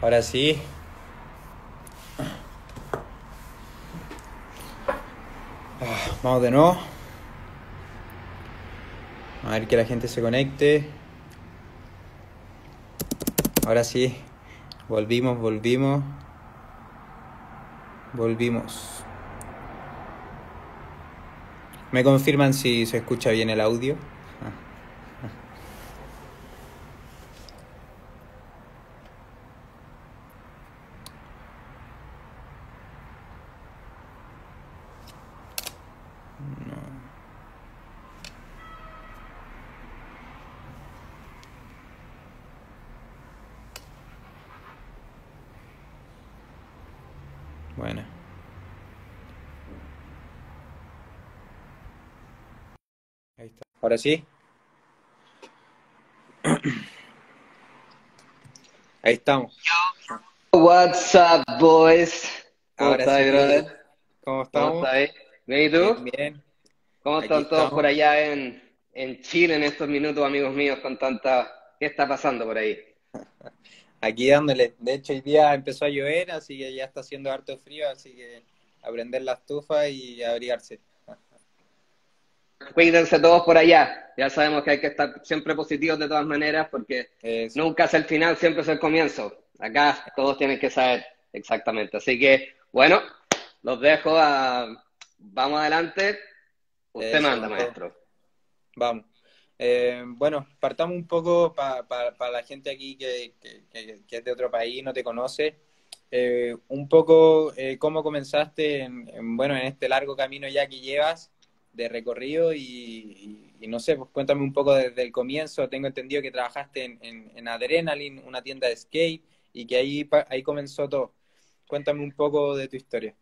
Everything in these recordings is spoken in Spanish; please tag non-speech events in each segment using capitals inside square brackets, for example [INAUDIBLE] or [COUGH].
Ahora sí. Ah, Vamos de nuevo. A ver que la gente se conecte. Ahora sí. Volvimos, volvimos. Volvimos. ¿Me confirman si se escucha bien el audio? Ah. Bueno. Ahí está. Ahora sí. Ahí estamos. What's up, boys? ¿Cómo Ahora estás, sí. brother? ¿Cómo ¿Cómo estamos? estás? ¿Bien y tú? Bien, bien. ¿Cómo Aquí están todos estamos. por allá en, en Chile en estos minutos, amigos míos, con tanta... ¿Qué está pasando por ahí? [LAUGHS] Aquí dándole. De hecho, hoy día empezó a llover, así que ya está haciendo harto frío, así que a prender la estufa y abrigarse. Cuídense todos por allá. Ya sabemos que hay que estar siempre positivos de todas maneras porque Eso. nunca es el final, siempre es el comienzo. Acá todos tienen que saber exactamente. Así que, bueno, los dejo a... Vamos adelante. Usted Eso, manda, maestro. Vamos. Eh, bueno, partamos un poco para la gente aquí que, que- que- que es de otro país, no te conoce. Eh, un poco eh, cómo comenzaste en, en, bueno, en este largo camino ya que llevas de recorrido y, y- y no sé, pues cuéntame un poco desde el comienzo. Tengo entendido que trabajaste en, en, en Adrenaline, una tienda de skate, y que ahí, ahí comenzó todo. Cuéntame un poco de tu historia.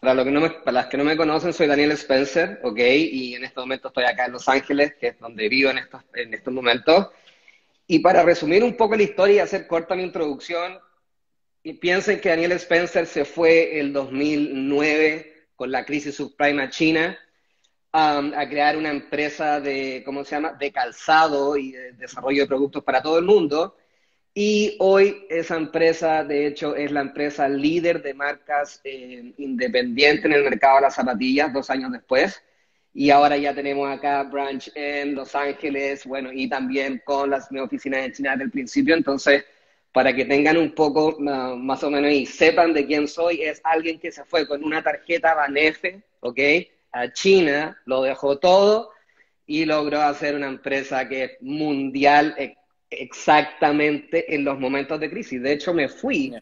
Para, lo que no me- para las que no me conocen, soy Daniel Spencer, ¿ok? Y en este momento estoy acá en Los Ángeles, que es donde vivo en estos, en estos momentos. Y para resumir un poco la historia y hacer corta mi introducción, piensen que Daniel Spencer se fue el 2009 con la crisis subprime a China um, a crear una empresa de, ¿cómo se llama?, de calzado y de desarrollo de productos para todo el mundo. Y hoy esa empresa, de hecho, es la empresa líder de marcas eh, independiente en el mercado de las zapatillas dos años después. Y ahora ya tenemos acá branch en Los Ángeles, bueno, y también con las oficinas en China desde el principio. Entonces, para que tengan un poco uh, más o menos y sepan de quién soy, es alguien que se fue con una tarjeta Banefe, ¿ok? A China, lo dejó todo y logró hacer una empresa que es mundial eh, exactamente en los momentos de crisis. De hecho, me fui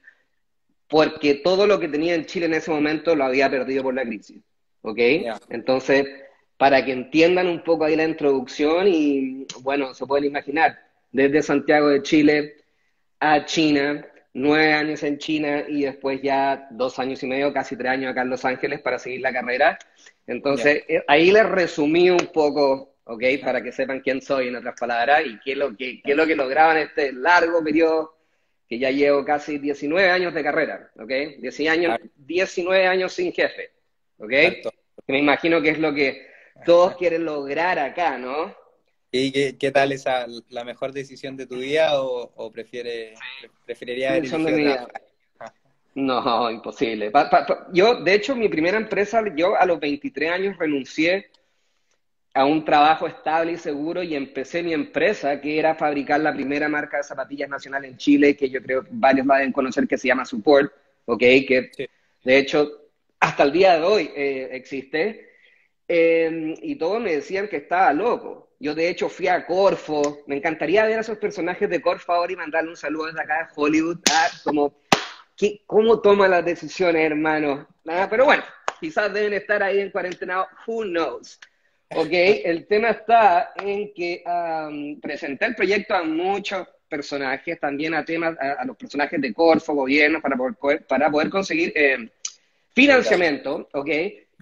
porque todo lo que tenía en Chile en ese momento lo había perdido por la crisis. ¿Ok? Entonces, para que entiendan un poco ahí la introducción y, bueno, se pueden imaginar, desde Santiago de Chile a China, nueve años en China y después ya dos años y medio, casi tres años acá en Los Ángeles para seguir la carrera. Entonces, eh, ahí les resumí un poco, ¿ok? Para que sepan quién soy, en otras palabras, y qué es lo que, qué es lo que lograba en este largo periodo que ya llevo casi 19 años de carrera, ¿ok? 19 años, 19 años sin jefe, ¿ok? Me imagino que es lo que todos quieren lograr acá, ¿no? ¿Y qué, qué tal esa, la mejor decisión de tu vida o, o prefiere, preferiría vida. No, imposible. Pa- pa- pa- yo, de hecho, mi primera empresa, yo a los 23 años renuncié a un trabajo estable y seguro y empecé mi empresa, que era fabricar la primera marca de zapatillas nacional en Chile, que yo creo que varios la deben conocer, que se llama Support, ¿ok? Que Sí. de hecho hasta el día de hoy eh, existe. Eh, y todos me decían que estaba loco. Yo de hecho fui a Corfo, me encantaría ver a esos personajes de Corfo ahora y mandarle un saludo desde acá de Hollywood, ah, como ¿Qué- ¿Cómo toma las decisiones, hermano? Nada, pero bueno, quizás deben estar ahí en cuarentena, who knows. Ok, el tema está en que um, presenté el proyecto a muchos personajes, también a temas, a, a los personajes de Corfo, gobierno, para poder, para poder conseguir eh, financiamiento, ok,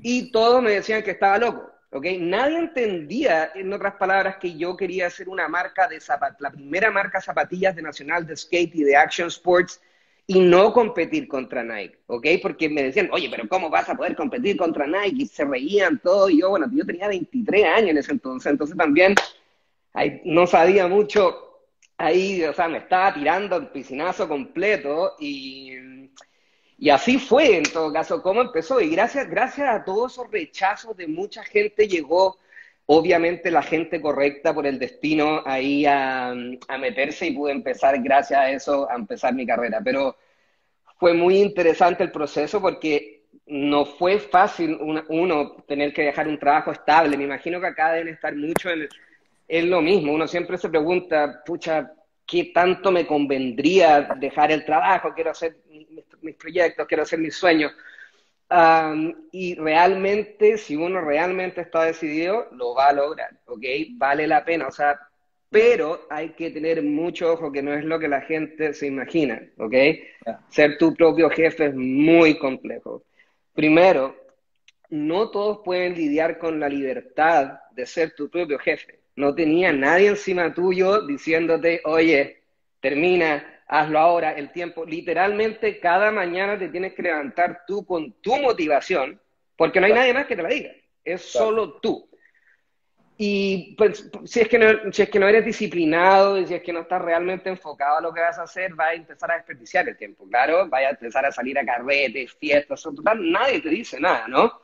y todos me decían que estaba loco. ¿Ok? Nadie entendía, en otras palabras, que yo quería hacer una marca de zapatillas, la primera marca zapatillas de Nacional de Skate y de Action Sports y no competir contra Nike, ¿ok? Porque me decían, oye, pero ¿cómo vas a poder competir contra Nike? Y se reían todo, y yo, bueno, yo tenía 23 años en ese entonces, entonces también ay, no sabía mucho ahí, o sea, me estaba tirando el piscinazo completo y, y así fue en todo caso cómo empezó. Y gracias, gracias a todos esos rechazos de mucha gente llegó obviamente la gente correcta por el destino ahí a, meterse y pude empezar gracias a eso a empezar mi carrera. Pero fue muy interesante el proceso porque no fue fácil uno tener que dejar un trabajo estable. Me imagino que acá deben estar mucho en, en lo mismo. Uno siempre se pregunta, pucha, ¿qué tanto me convendría dejar el trabajo? Quiero hacer mis, proyectos, quiero hacer mis sueños y realmente, si uno realmente está decidido, lo va a lograr, ¿ok? Vale la pena, o sea, pero hay que tener mucho ojo que no es lo que la gente se imagina, ¿ok? Ser tu propio jefe es muy complejo. Primero, no todos pueden lidiar con la libertad de ser tu propio jefe. No tenía nadie encima tuyo diciéndote, oye, termina, hazlo ahora, el tiempo. Literalmente cada mañana te tienes que levantar tú con tu motivación, porque no hay nadie más que te la diga, es solo tú. Y pues, si, es que no, si es que no eres disciplinado y si es que no estás realmente enfocado a lo que vas a hacer, vas a empezar a desperdiciar el tiempo, claro, vaya a empezar a salir a carretes, fiestas, total, nadie te dice nada, ¿no?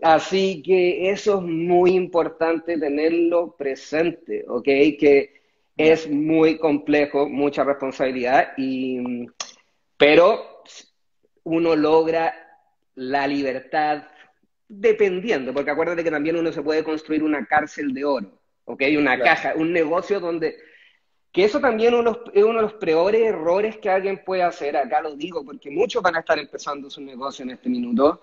Así que eso es muy importante tenerlo presente, ¿ok? Que es muy complejo, mucha responsabilidad, y, pero uno logra la libertad dependiendo, porque acuérdate que también uno se puede construir una cárcel de oro, ¿ok? Una caja, un negocio donde... Que eso también uno, es uno de los peores errores que alguien puede hacer, acá lo digo, porque muchos van a estar empezando su negocio en este minuto,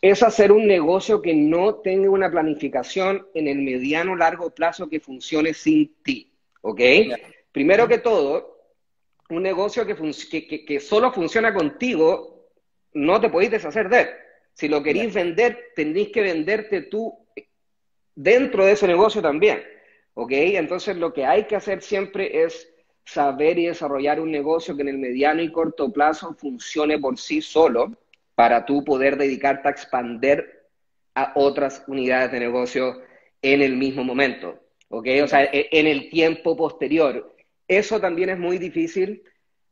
es hacer un negocio que no tenga una planificación en el mediano largo plazo que funcione sin ti. ¿Ok? Primero que todo, un negocio que, que, solo funciona contigo, no te podéis deshacer de él. Si lo queréis vender, tenéis que venderte tú dentro de ese negocio también, ¿ok? Entonces lo que hay que hacer siempre es saber y desarrollar un negocio que en el mediano y corto plazo funcione por sí solo para tú poder dedicarte a expander a otras unidades de negocio en el mismo momento. ¿Ok? O sea, e, en el tiempo posterior. Eso también es muy difícil.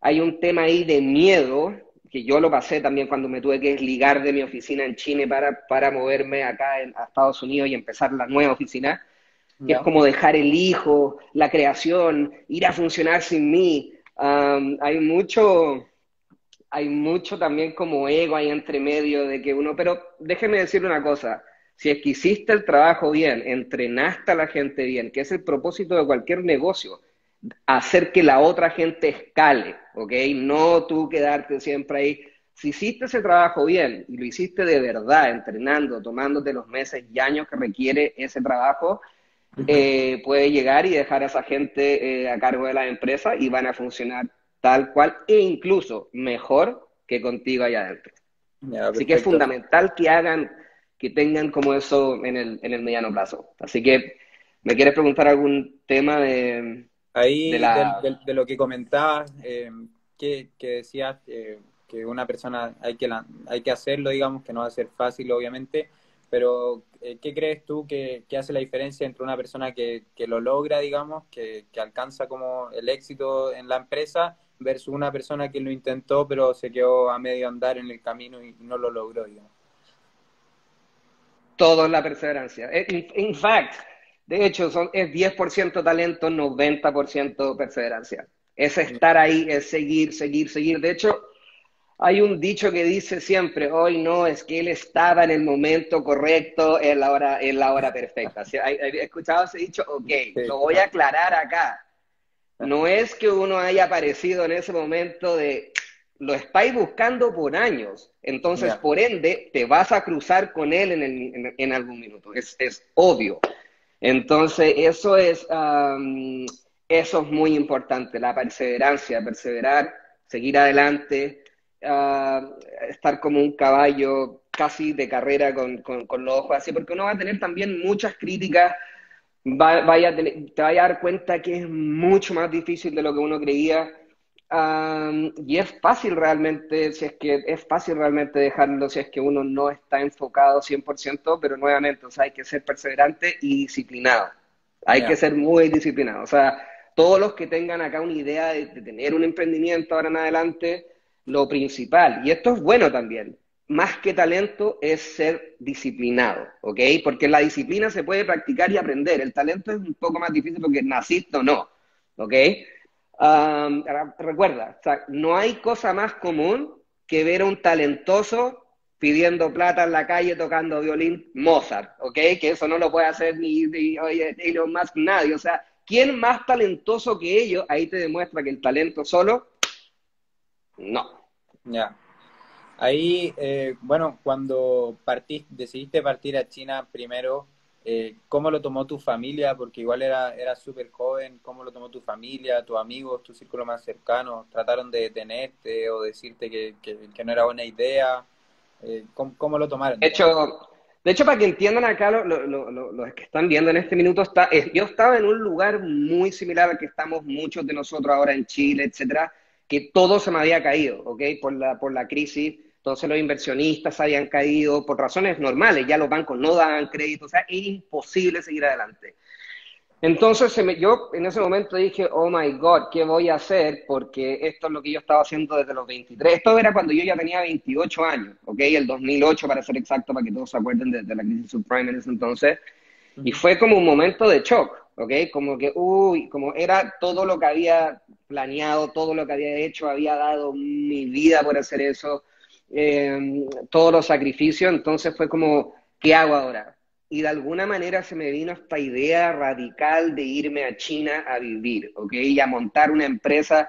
Hay un tema ahí de miedo, que yo lo pasé también cuando me tuve que desligar de mi oficina en Chile para, para moverme acá en, a Estados Unidos y empezar la nueva oficina, que es como dejar el hijo, la creación, ir a funcionar sin mí. hay mucho, hay mucho también como ego ahí entre medio de que uno, pero déjeme decir una cosa, si es que hiciste el trabajo bien, entrenaste a la gente bien, que es el propósito de cualquier negocio, hacer que la otra gente escale, ¿ok? No tú quedarte siempre ahí. Si hiciste ese trabajo bien y lo hiciste de verdad, entrenando, tomándote los meses y años que requiere ese trabajo, eh, puede llegar y dejar a esa gente eh, a cargo de la empresa y van a funcionar tal cual e incluso mejor que contigo allá adentro. Así que es fundamental que hagan que tengan como eso en el, en el mediano plazo. Así que, ¿me quieres preguntar algún tema de... Ahí, de, lo que comentabas, eh, que, decías eh, que una persona hay que, hay que hacerlo, digamos, que no va a ser fácil, obviamente, pero eh, ¿qué crees tú que, hace la diferencia entre una persona que, que lo logra, digamos, que, que, alcanza como el éxito en la empresa, versus una persona que lo intentó, pero se quedó a medio andar en el camino y no lo logró, digamos? Todo la perseverancia. In, fact, de hecho, son, es 10% talento, 90% perseverancia. Es estar ahí, es seguir, seguir, seguir. De hecho, hay un dicho que dice siempre, hoy no, es que él estaba en el momento correcto, en la hora, en la hora perfecta. ¿He escuchado ese dicho? Ok, lo voy a aclarar acá. No es que uno haya aparecido en ese momento de lo estáis buscando por años. Entonces, por ende, te vas a cruzar con él en, en, algún minuto. Es, es, obvio. Entonces, eso es, eso es muy importante, la perseverancia, perseverar, seguir adelante, estar como un caballo casi de carrera con, con, los ojos así, porque uno va a tener también muchas críticas, vaya te vaya a dar cuenta que es mucho más difícil de lo que uno creía y es fácil realmente, si es que es fácil realmente dejarlo si es que uno no está enfocado 100%, pero nuevamente, o sea, hay que ser perseverante y disciplinado. Hay que ser muy disciplinado. O sea, todos los que tengan acá una idea de, tener un emprendimiento ahora en adelante, lo principal, y esto es bueno también, más que talento es ser disciplinado, ¿ok? Porque la disciplina se puede practicar y aprender. El talento es un poco más difícil porque naciste o no, ¿ok? Recuerda, no hay cosa más común que ver a un talentoso pidiendo plata en la calle tocando violín Mozart, ¿ok? Que eso no lo puede hacer ni, ni Elon Musk, nadie. O sea, ¿quién más talentoso que ellos? Ahí te demuestra que el talento solo, no. Ya. Ahí, eh, bueno, cuando partiste, decidiste partir a China primero, eh, ¿cómo lo tomó tu familia? Porque igual era, era súper joven, ¿cómo lo tomó tu familia, tus amigos, tu círculo más cercano? ¿Trataron de detenerte o decirte que, que, no era buena idea? Eh, ¿cómo, lo tomaron? De hecho, de hecho, para que entiendan acá, los que están viendo en este minuto, está, yo estaba en un lugar muy similar al que estamos muchos de nosotros ahora en Chile, etcétera, que todo se me había caído, ¿ok? Por la, por la crisis. Entonces los inversionistas habían caído por razones normales, ya los bancos no daban crédito, o sea, era imposible seguir adelante. Entonces se me, yo en ese momento dije, oh my God, ¿qué voy a hacer? Porque esto es lo que yo estaba haciendo desde los 23. Esto era cuando yo ya tenía 28 años, ¿ok? El 2008 para ser exacto, para que todos se acuerden de, de la crisis subprime en ese entonces. Y fue como un momento de shock, ¿ok? Como que, uy, como era todo lo que había planeado, todo lo que había hecho, había dado mi vida por hacer eso, eh, todos los sacrificios, entonces fue como, ¿qué hago ahora? Y de alguna manera se me vino esta idea radical de irme a China a vivir, ¿ok? Y a montar una empresa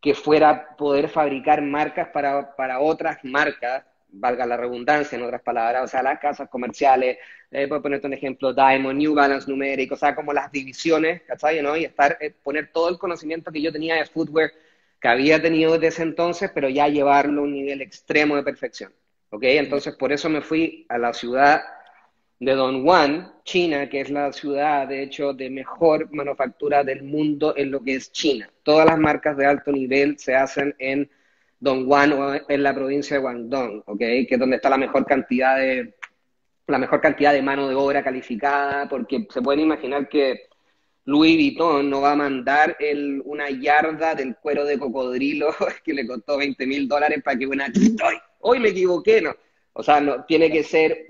que fuera poder fabricar marcas para, para otras marcas, valga la redundancia en otras palabras, o sea, las casas comerciales, eh, por ponerte un ejemplo, Diamond, New Balance numérico, o sea, como las divisiones, ¿cachai? ¿no? Y estar, eh, poner todo el conocimiento que yo tenía de footwear que había tenido desde ese entonces, pero ya llevarlo a un nivel extremo de perfección. ¿Ok? Entonces, por eso me fui a la ciudad de Dongguan, China, que es la ciudad, de hecho, de mejor manufactura del mundo en lo que es China. Todas las marcas de alto nivel se hacen en Dongguan o en la provincia de Guangdong, ¿ok? Que es donde está la mejor cantidad de, la mejor cantidad de mano de obra calificada, porque se pueden imaginar que Louis Vuitton no va a mandar el, una yarda del cuero de cocodrilo [LAUGHS] que le costó 20 mil dólares para que una... ¡Hoy! Hoy me equivoqué, ¿no? O sea, no, tiene que ser,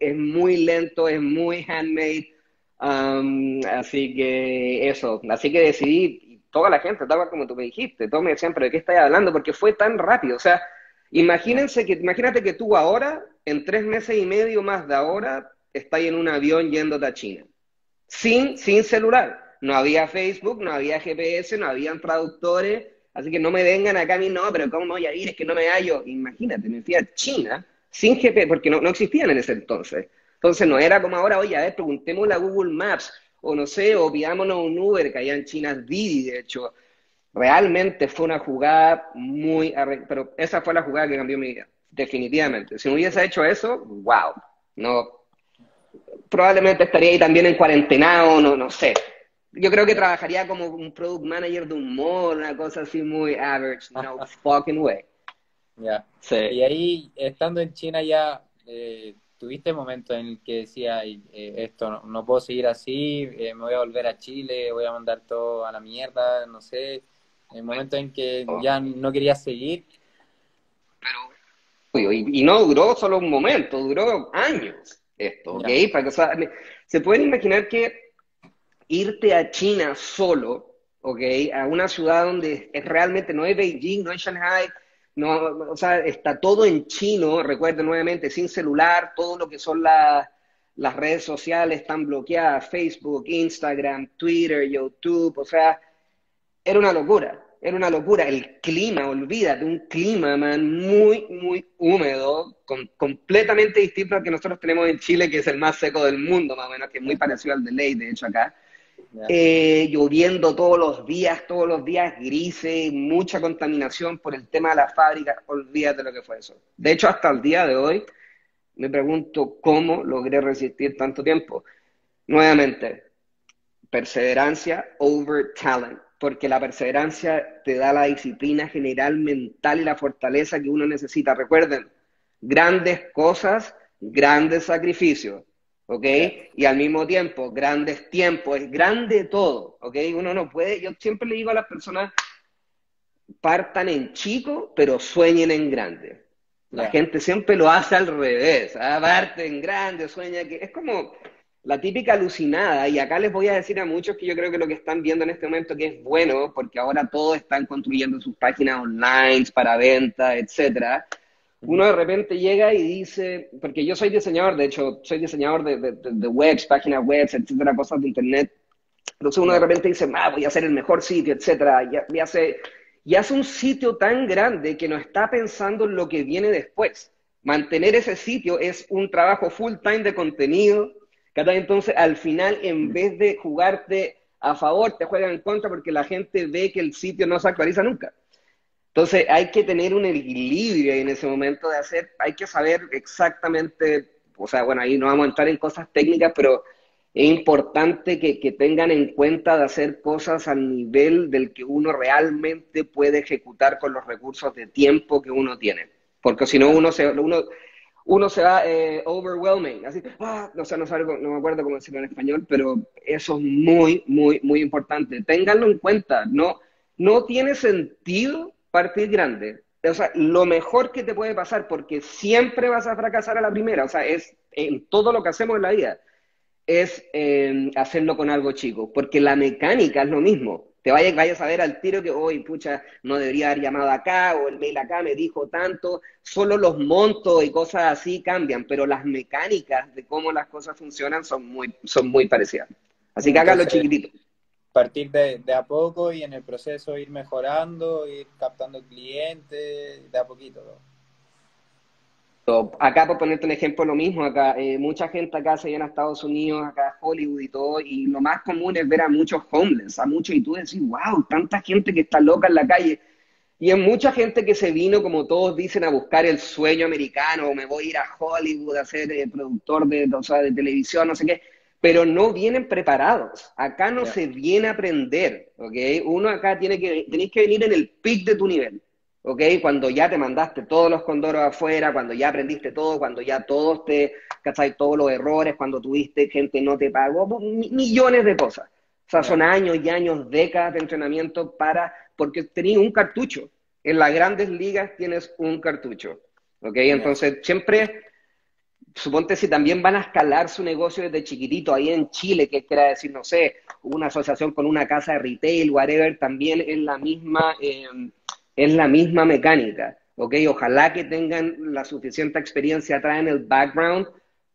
es muy lento, es muy handmade, um, así que eso, así que decidí, toda la gente estaba como tú me dijiste, todos me decían, pero ¿de qué estás hablando? Porque fue tan rápido, o sea, imagínense que, imagínate que tú ahora, en tres meses y medio más de ahora, estás en un avión yéndote a China sin, sin celular. No había Facebook, no había GPS, no habían traductores, así que no me vengan acá a mí, no, pero ¿cómo voy a ir? Es que no me hallo. Imagínate, me fui a China sin GPS, porque no, no existían en ese entonces. Entonces no era como ahora, oye, a ver, preguntémosle a Google Maps, o no sé, o pidámonos un Uber, que allá en China es Didi, de hecho. Realmente fue una jugada muy... Pero esa fue la jugada que cambió mi vida, definitivamente. Si no hubiese hecho eso, wow, no, probablemente estaría ahí también en cuarentena o no, no sé. Yo creo que trabajaría como un product manager de humor, una cosa así muy average, no fucking way. Ya. Sí. Y ahí, estando en China ya, eh, ¿tuviste momentos en el que decía, eh, esto no, puedo seguir así, eh, me voy a volver a Chile, voy a mandar todo a la mierda, no sé? El momento en que oh. ya no quería seguir. Pero, y, y no duró solo un momento, duró años esto, ¿ok? Para que, se pueden imaginar que irte a China solo, ¿ok? A una ciudad donde es, realmente no es Beijing, no es Shanghai, no, o sea, está todo en chino, recuerden nuevamente, sin celular, todo lo que son las redes sociales están bloqueadas, Facebook, Instagram, Twitter, YouTube, o sea, era una locura era una locura. El clima, olvídate, un clima, man, muy, muy húmedo, completamente distinto al que nosotros tenemos en Chile, que es el más seco del mundo, más o menos, que es muy parecido al de Ley, de hecho, acá. Eh, lloviendo todos los días, todos los días grises, mucha contaminación por el tema de la fábrica, olvídate lo que fue eso. De hecho, hasta el día de hoy, me pregunto cómo logré resistir tanto tiempo. Nuevamente, perseverancia over talent porque la perseverancia te da la disciplina general mental y la fortaleza que uno necesita. Recuerden, grandes cosas, grandes sacrificios. ¿ok? Y al mismo tiempo, grandes tiempos, es grande todo, ¿ok? Uno no puede, yo siempre le digo a las personas, partan en chico, pero sueñen en grande. La gente siempre lo hace al revés, ¿ah? parte en grande, sueña que es como la típica alucinada, y acá les voy a decir a muchos que yo creo que lo que están viendo en este momento que es bueno, porque ahora todos están construyendo sus páginas online para venta, etcétera. Uno de repente llega y dice, porque yo soy diseñador, de hecho, soy diseñador de, de, webs, páginas webs, etcétera, cosas de internet. Entonces uno de repente dice, ah, voy a hacer el mejor sitio, etcétera, y, hace, y hace un sitio tan grande que no está pensando en lo que viene después. Mantener ese sitio es un trabajo full time de contenido, entonces, al final, en vez de jugarte a favor, te juegan en contra porque la gente ve que el sitio no se actualiza nunca. Entonces, hay que tener un equilibrio en ese momento de hacer, hay que saber exactamente, o sea, bueno, ahí no vamos a entrar en cosas técnicas, pero es importante que, que, tengan en cuenta de hacer cosas al nivel del que uno realmente puede ejecutar con los recursos de tiempo que uno tiene. Porque si no, uno se, uno, uno se va eh, overwhelming, así, ah, o sea, no, no me acuerdo cómo decirlo en español, pero eso es muy, muy, muy importante. Ténganlo en cuenta, no, no tiene sentido partir grande. O sea, lo mejor que te puede pasar, porque siempre vas a fracasar a la primera, o sea, es en todo lo que hacemos en la vida, es eh, hacerlo con algo chico, porque la mecánica es lo mismo te vayas, vayas a ver al tiro que hoy, pucha, no debería haber llamado acá o el mail acá me dijo tanto, solo los montos y cosas así cambian, pero las mecánicas de cómo las cosas funcionan son muy, son muy parecidas. Así que hágalo chiquitito. Partir de, de, a poco y en el proceso ir mejorando, ir captando clientes, de a poquito. Acá, por ponerte un ejemplo, lo mismo, acá eh, mucha gente acá se viene a Estados Unidos, acá a Hollywood y todo, y lo más común es ver a muchos homeless, a muchos, y tú decís, wow, tanta gente que está loca en la calle. Y hay mucha gente que se vino, como todos dicen, a buscar el sueño americano, o me voy a ir a Hollywood a ser eh, productor de, o sea, de televisión, no sé qué, pero no vienen preparados. Acá no se viene a aprender, ¿ok? Uno acá tiene que, tenéis que venir en el pic de tu nivel. ¿Ok? Cuando ya te mandaste todos los condoros afuera, cuando ya aprendiste todo, cuando ya todos te, ¿cachai? Todos los errores, cuando tuviste gente no te pagó, millones de cosas. O sea, son años y años, décadas de entrenamiento para, porque tenías un cartucho. En las grandes ligas tienes un cartucho, ¿ok? Entonces, siempre, suponte si también van a escalar su negocio desde chiquitito, ahí en Chile, que quiera decir, no sé, una asociación con una casa de retail, whatever, también es la misma... Eh, es la misma mecánica, ¿ok? Ojalá que tengan la suficiente experiencia atrás en el background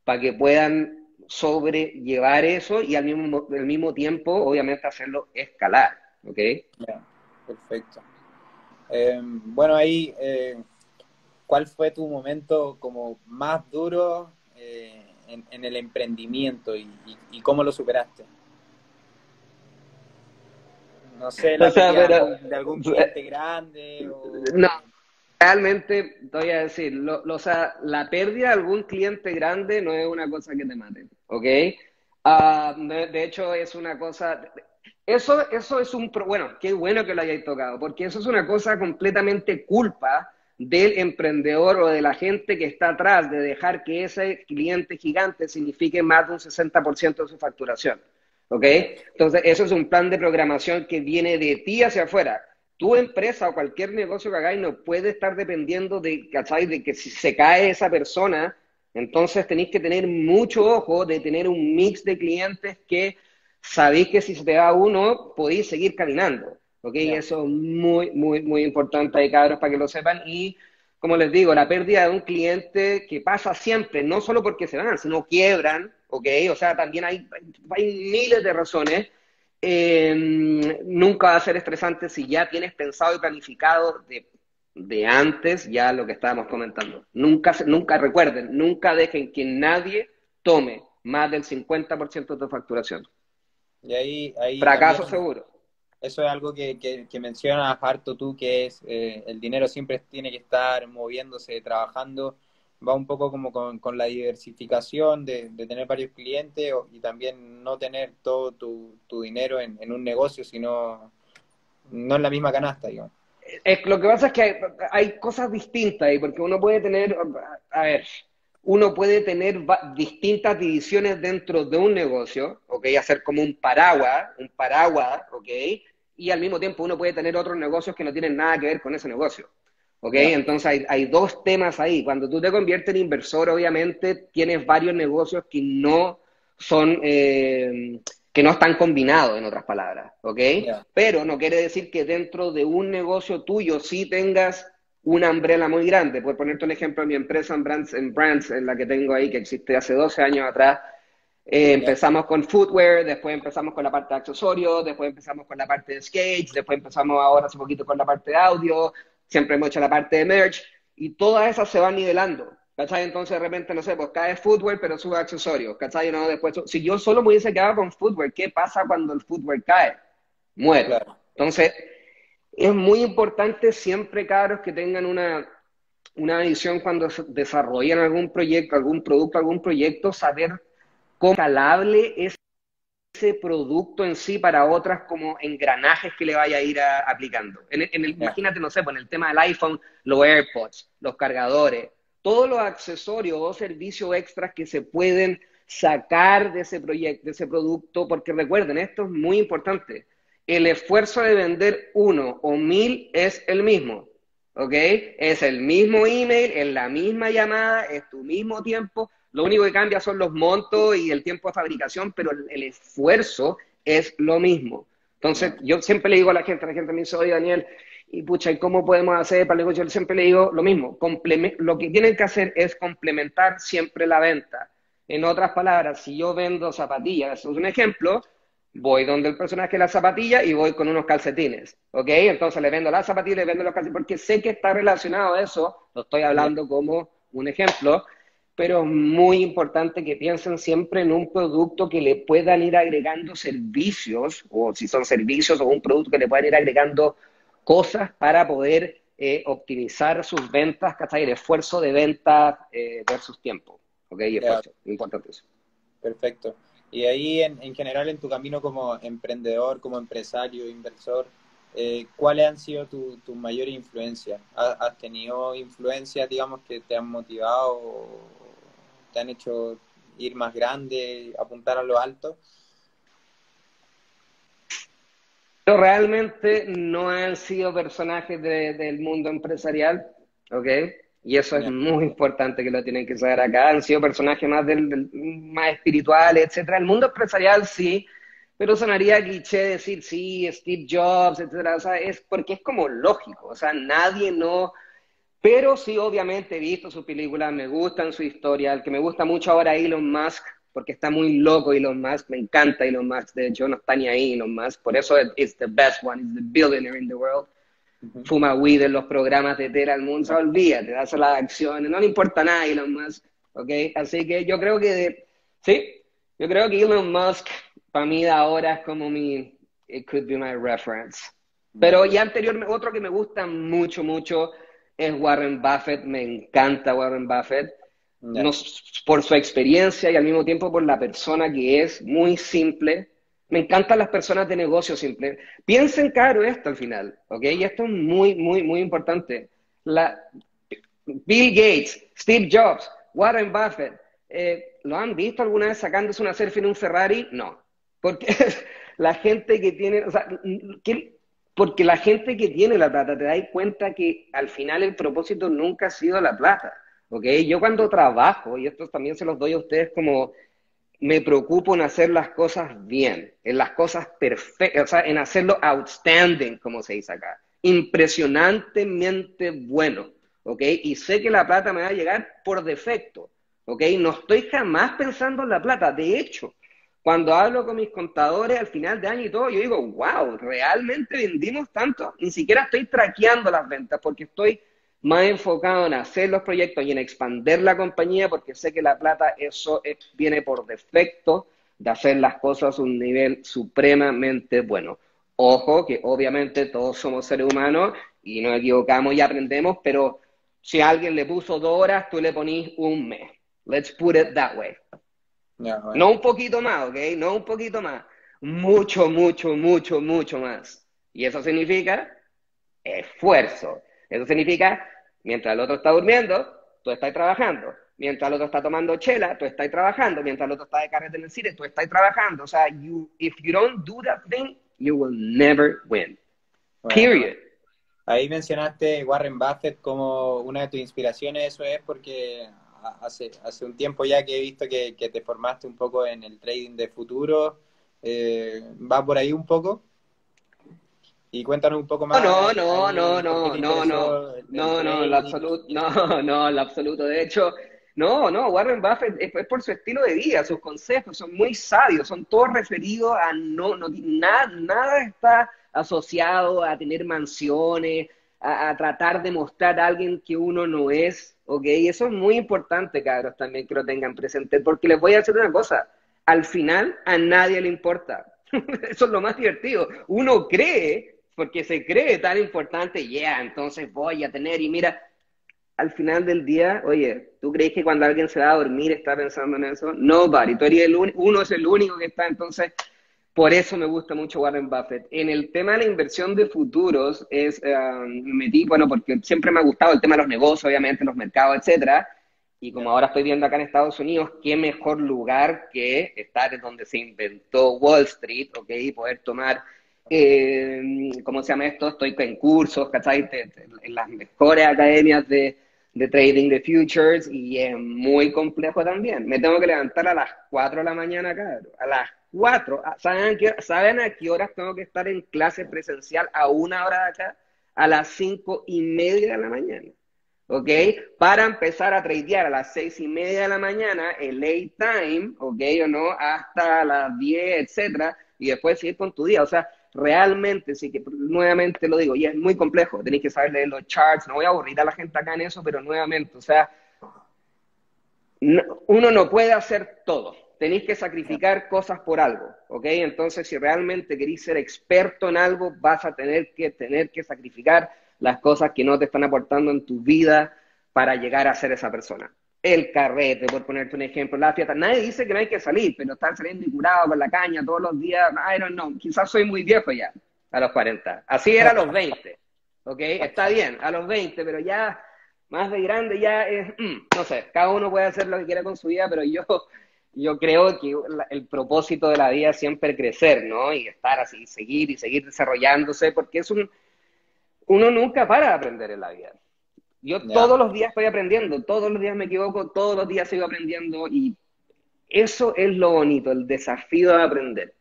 para que puedan sobrellevar eso y al mismo, al mismo tiempo, obviamente, hacerlo escalar, ¿ok? perfecto. Em, bueno, ahí, eh, ¿cuál fue tu momento como más duro eh, en, el emprendimiento y cómo lo superaste? No sé, la de algún cliente grande. No, realmente, te voy a decir, lo, o sea, la pérdida de algún cliente grande no es una cosa que te mate, ¿ok? Ah, de hecho, es una cosa. Eso, eso es un. Bueno, qué bueno que lo hayáis tocado, porque eso es una cosa completamente culpa del emprendedor o de la gente que está atrás de dejar que ese cliente gigante signifique más de un 60% de su facturación. ¿Ok? Entonces, eso es un plan de programación que viene de ti hacia afuera. Tu empresa o cualquier negocio que hagáis no puede estar dependiendo de, ¿cachai? De que si se cae esa persona, entonces tenéis que tener mucho ojo de tener un mix de clientes que sabéis que si se te va uno, podéis seguir caminando. ¿Ok? Eso es muy, muy, muy importante ahí, cabros, para que lo sepan. Y como les digo, la pérdida de un cliente que pasa siempre, no solo porque se van, sino quiebran, ¿ok? O sea, también hay, hay miles de razones. Em, nunca va a ser estresante si ya tienes pensado y planificado de, antes ya lo que estábamos comentando. Nunca, nunca recuerden, nunca dejen que nadie tome más del 50% de tu facturación. Y ahí, ahí Fracaso seguro. Eso es algo que, que, mencionas harto tú, que es eh, el dinero siempre tiene que estar moviéndose, trabajando va un poco como con, la diversificación de, tener varios clientes y también no tener todo tu, dinero en, un negocio, sino no en la misma canasta. Es, lo que pasa es que hay, cosas distintas ahí, porque uno puede tener, a ver, uno puede tener distintas divisiones dentro de un negocio, ¿ok? Hacer como un paraguas, un paraguas, ¿ok? Y al mismo tiempo uno puede tener otros negocios que no tienen nada que ver con ese negocio, ¿ok? Entonces hay, dos temas ahí. Cuando tú te conviertes en inversor, obviamente tienes varios negocios que no son, eh, que no están combinados, en otras palabras, ¿ok? Pero no quiere decir que dentro de un negocio tuyo sí tengas una umbrella muy grande. Por ponerte un ejemplo, mi empresa en Brands, en Brands, en la que tengo ahí, que existe hace 12 años atrás, eh, empezamos con footwear, después empezamos con la parte de accesorios, después empezamos con la parte de skates, después empezamos ahora hace poquito con la parte de audio, siempre hemos hecho la parte de merch, y todas esas se van nivelando. ¿Cachai? Entonces de repente, no sé, pues cae footwear, pero sube accesorios, ¿cachai? No, después, si yo solo me hubiese quedado con footwear, ¿qué pasa cuando el footwear cae? Muere. Entonces, es muy importante siempre, caros, que tengan una, una visión cuando desarrollan algún proyecto, algún producto, algún proyecto, saber cómo escalable es ese producto en sí para otras como engranajes que le vaya a ir aplicando. En, el, Imagínate, no sé, pues en el tema del iPhone, los AirPods, los cargadores, todos los accesorios o servicios extras que se pueden sacar de ese proyecto, de ese producto, porque recuerden, esto es muy importante el esfuerzo de vender uno o mil es el mismo, ¿ok? Es el mismo email, es la misma llamada, es tu mismo tiempo, lo único que cambia son los montos y el tiempo de fabricación, pero el, esfuerzo es lo mismo. Entonces, yo siempre le digo a la gente, la gente me dice, oye Daniel, y pucha, ¿y cómo podemos hacer para el negocio? Yo siempre le digo lo mismo, lo que tienen que hacer es complementar siempre la venta. En otras palabras, si yo vendo zapatillas, es un ejemplo, voy donde el personaje la zapatilla y voy con unos calcetines, ¿ok? Entonces le vendo las zapatillas, le vendo los calcetines, porque sé que está relacionado a eso, lo estoy hablando como un ejemplo, pero es muy importante que piensen siempre en un producto que le puedan ir agregando servicios, o si son servicios o un producto que le puedan ir agregando cosas para poder eh, optimizar sus ventas, ¿cachai? El esfuerzo de venta eh, versus tiempo, ¿ok? Y esfuerzo, importante eso. Perfecto. Y ahí, en, en general, en tu camino como emprendedor, como empresario, inversor, eh, ¿cuáles han sido tus tu mayores influencias? ¿Has, tenido influencias, digamos, que te han motivado, te han hecho ir más grande, apuntar a lo alto? Pero realmente no han sido personajes del mundo empresarial, ¿ok? Y eso es muy importante que lo tienen que saber acá. Han sido personajes más, del, más espirituales, etcétera. El mundo empresarial sí, pero sonaría cliché decir sí, Steve Jobs, etcétera. O sea, es porque es como lógico. O sea, nadie no. Pero sí, obviamente he visto sus películas, me gustan su historia. El que me gusta mucho ahora Elon Musk, porque está muy loco Elon Musk, me encanta Elon Musk. De hecho, no está ni ahí Elon Musk. Por eso es the best one, is the billionaire in the world fuma weed en los programas de Tera al mundo, olvídate, hace las acciones, no le importa nada a Elon Musk, ¿ok? Así que yo creo que, sí, yo creo que Elon Musk para mí de ahora es como mi, it could be my reference. Pero ya anteriormente, otro que me gusta mucho, mucho es Warren Buffett, me encanta Warren Buffett, por su experiencia y al mismo tiempo por la persona que es, muy simple, me encantan las personas de negocio simple. Piensen caro esto al final, ¿ok? Y esto es muy, muy, muy importante. La, Bill Gates, Steve Jobs, Warren Buffett, eh, ¿lo han visto alguna vez sacándose una selfie en un Ferrari? No. Porque [LAUGHS] la gente que tiene, o sea, porque la gente que tiene la plata te das cuenta que al final el propósito nunca ha sido la plata. ¿ok? Yo cuando trabajo, y esto también se los doy a ustedes como me preocupo en hacer las cosas bien, en las cosas perfectas, o sea, en hacerlo outstanding, como se dice acá, impresionantemente bueno, ¿ok? Y sé que la plata me va a llegar por defecto, ¿ok? No estoy jamás pensando en la plata, de hecho, cuando hablo con mis contadores al final de año y todo, yo digo, wow, realmente vendimos tanto, ni siquiera estoy traqueando las ventas porque estoy más enfocado en hacer los proyectos y en expandir la compañía, porque sé que la plata eso viene por defecto de hacer las cosas a un nivel supremamente bueno. Ojo, que obviamente todos somos seres humanos y nos equivocamos y aprendemos, pero si alguien le puso dos horas, tú le ponís un mes. Let's put it that way. No un poquito más, ¿ok? No un poquito más. Mucho, mucho, mucho, mucho más. Y eso significa esfuerzo. Eso significa, mientras el otro está durmiendo, tú estás trabajando. mientras el otro está tomando chela, tú estás trabajando, mientras el otro está de carrete en el cine, tú estás trabajando. O sea, you, if you don't do that thing, you will never win. Period. Ahí mencionaste Warren Buffett como una de tus inspiraciones, eso es porque hace, hace un tiempo ya que he visto que, te formaste un poco en el trading de futuro. Eh, ¿Va por ahí un poco? Y cuéntanos un poco más. No, no, no, no, no, no, no, no, no, absoluto, no, [LAUGHS] no, absoluto. De hecho, no, no, Warren Buffett es, por su estilo de vida, sus consejos son muy sabios, son todos referidos a no, no nada, nada está asociado a tener mansiones, a, tratar de mostrar a alguien que uno no es, ¿ok? Eso es muy importante, cabros, también que lo tengan presente, porque les voy a decir una cosa, al final a nadie le importa. [LAUGHS] eso es lo más divertido. Uno cree, porque se cree tan importante, yeah, entonces voy a tener, y mira, al final del día, oye, ¿tú crees que cuando alguien se va a dormir está pensando en eso? Nobody, tú el uno es el único que está, entonces por eso me gusta mucho Warren Buffett. En el tema de la inversión de futuros, es, eh, me metí, bueno, porque siempre me ha gustado el tema de los negocios, obviamente, los mercados, etcétera. Y como ahora estoy viendo acá en Estados Unidos, qué mejor lugar que estar en donde se inventó Wall Street, ¿ok? Y poder tomar, eh, ¿cómo se llama esto? Estoy en cursos, ¿cachai? En las mejores academias de, trading de futures y es muy complejo también. Me tengo que levantar a las 4 de la mañana, cabrón. A las Cuatro. Ah, ¿Saben a, qué, ¿Saben a qué horas tengo que estar en clase presencial a una hora de acá? A las cinco y media de la mañana. ¿Ok? Para empezar a tradear a las seis y media de la mañana, el late time, ¿ok? O no, hasta las diez, etcétera, y después seguir con tu día. O sea, realmente, sí que nuevamente lo digo, y es muy complejo, tenéis que saber leer los charts, no voy a aburrir a la gente acá en eso, pero nuevamente, o sea, uno no puede hacer todo tenéis que sacrificar cosas por algo, ¿ok? Entonces, si realmente queréis ser experto en algo, vas a tener que, tener que sacrificar las cosas que no te están aportando en tu vida para llegar a ser esa persona. El carrete, por ponerte un ejemplo, la fiesta. Nadie dice que no hay que salir, pero estar saliendo y curado con la caña todos los días, I don't know, quizás soy muy viejo ya, a los 40. Así era a los 20, ¿ok? Está bien, a los 20, pero ya más de grande ya es, mm, no sé, cada uno puede hacer lo que quiera con su vida, pero yo yo creo que el propósito de la vida es siempre crecer, ¿no? Y estar así, seguir y seguir desarrollándose, porque es un... Uno nunca para de aprender en la vida. Yo todos los días estoy aprendiendo, todos los días me equivoco, todos los días sigo aprendiendo y eso es lo bonito, el desafío de aprender.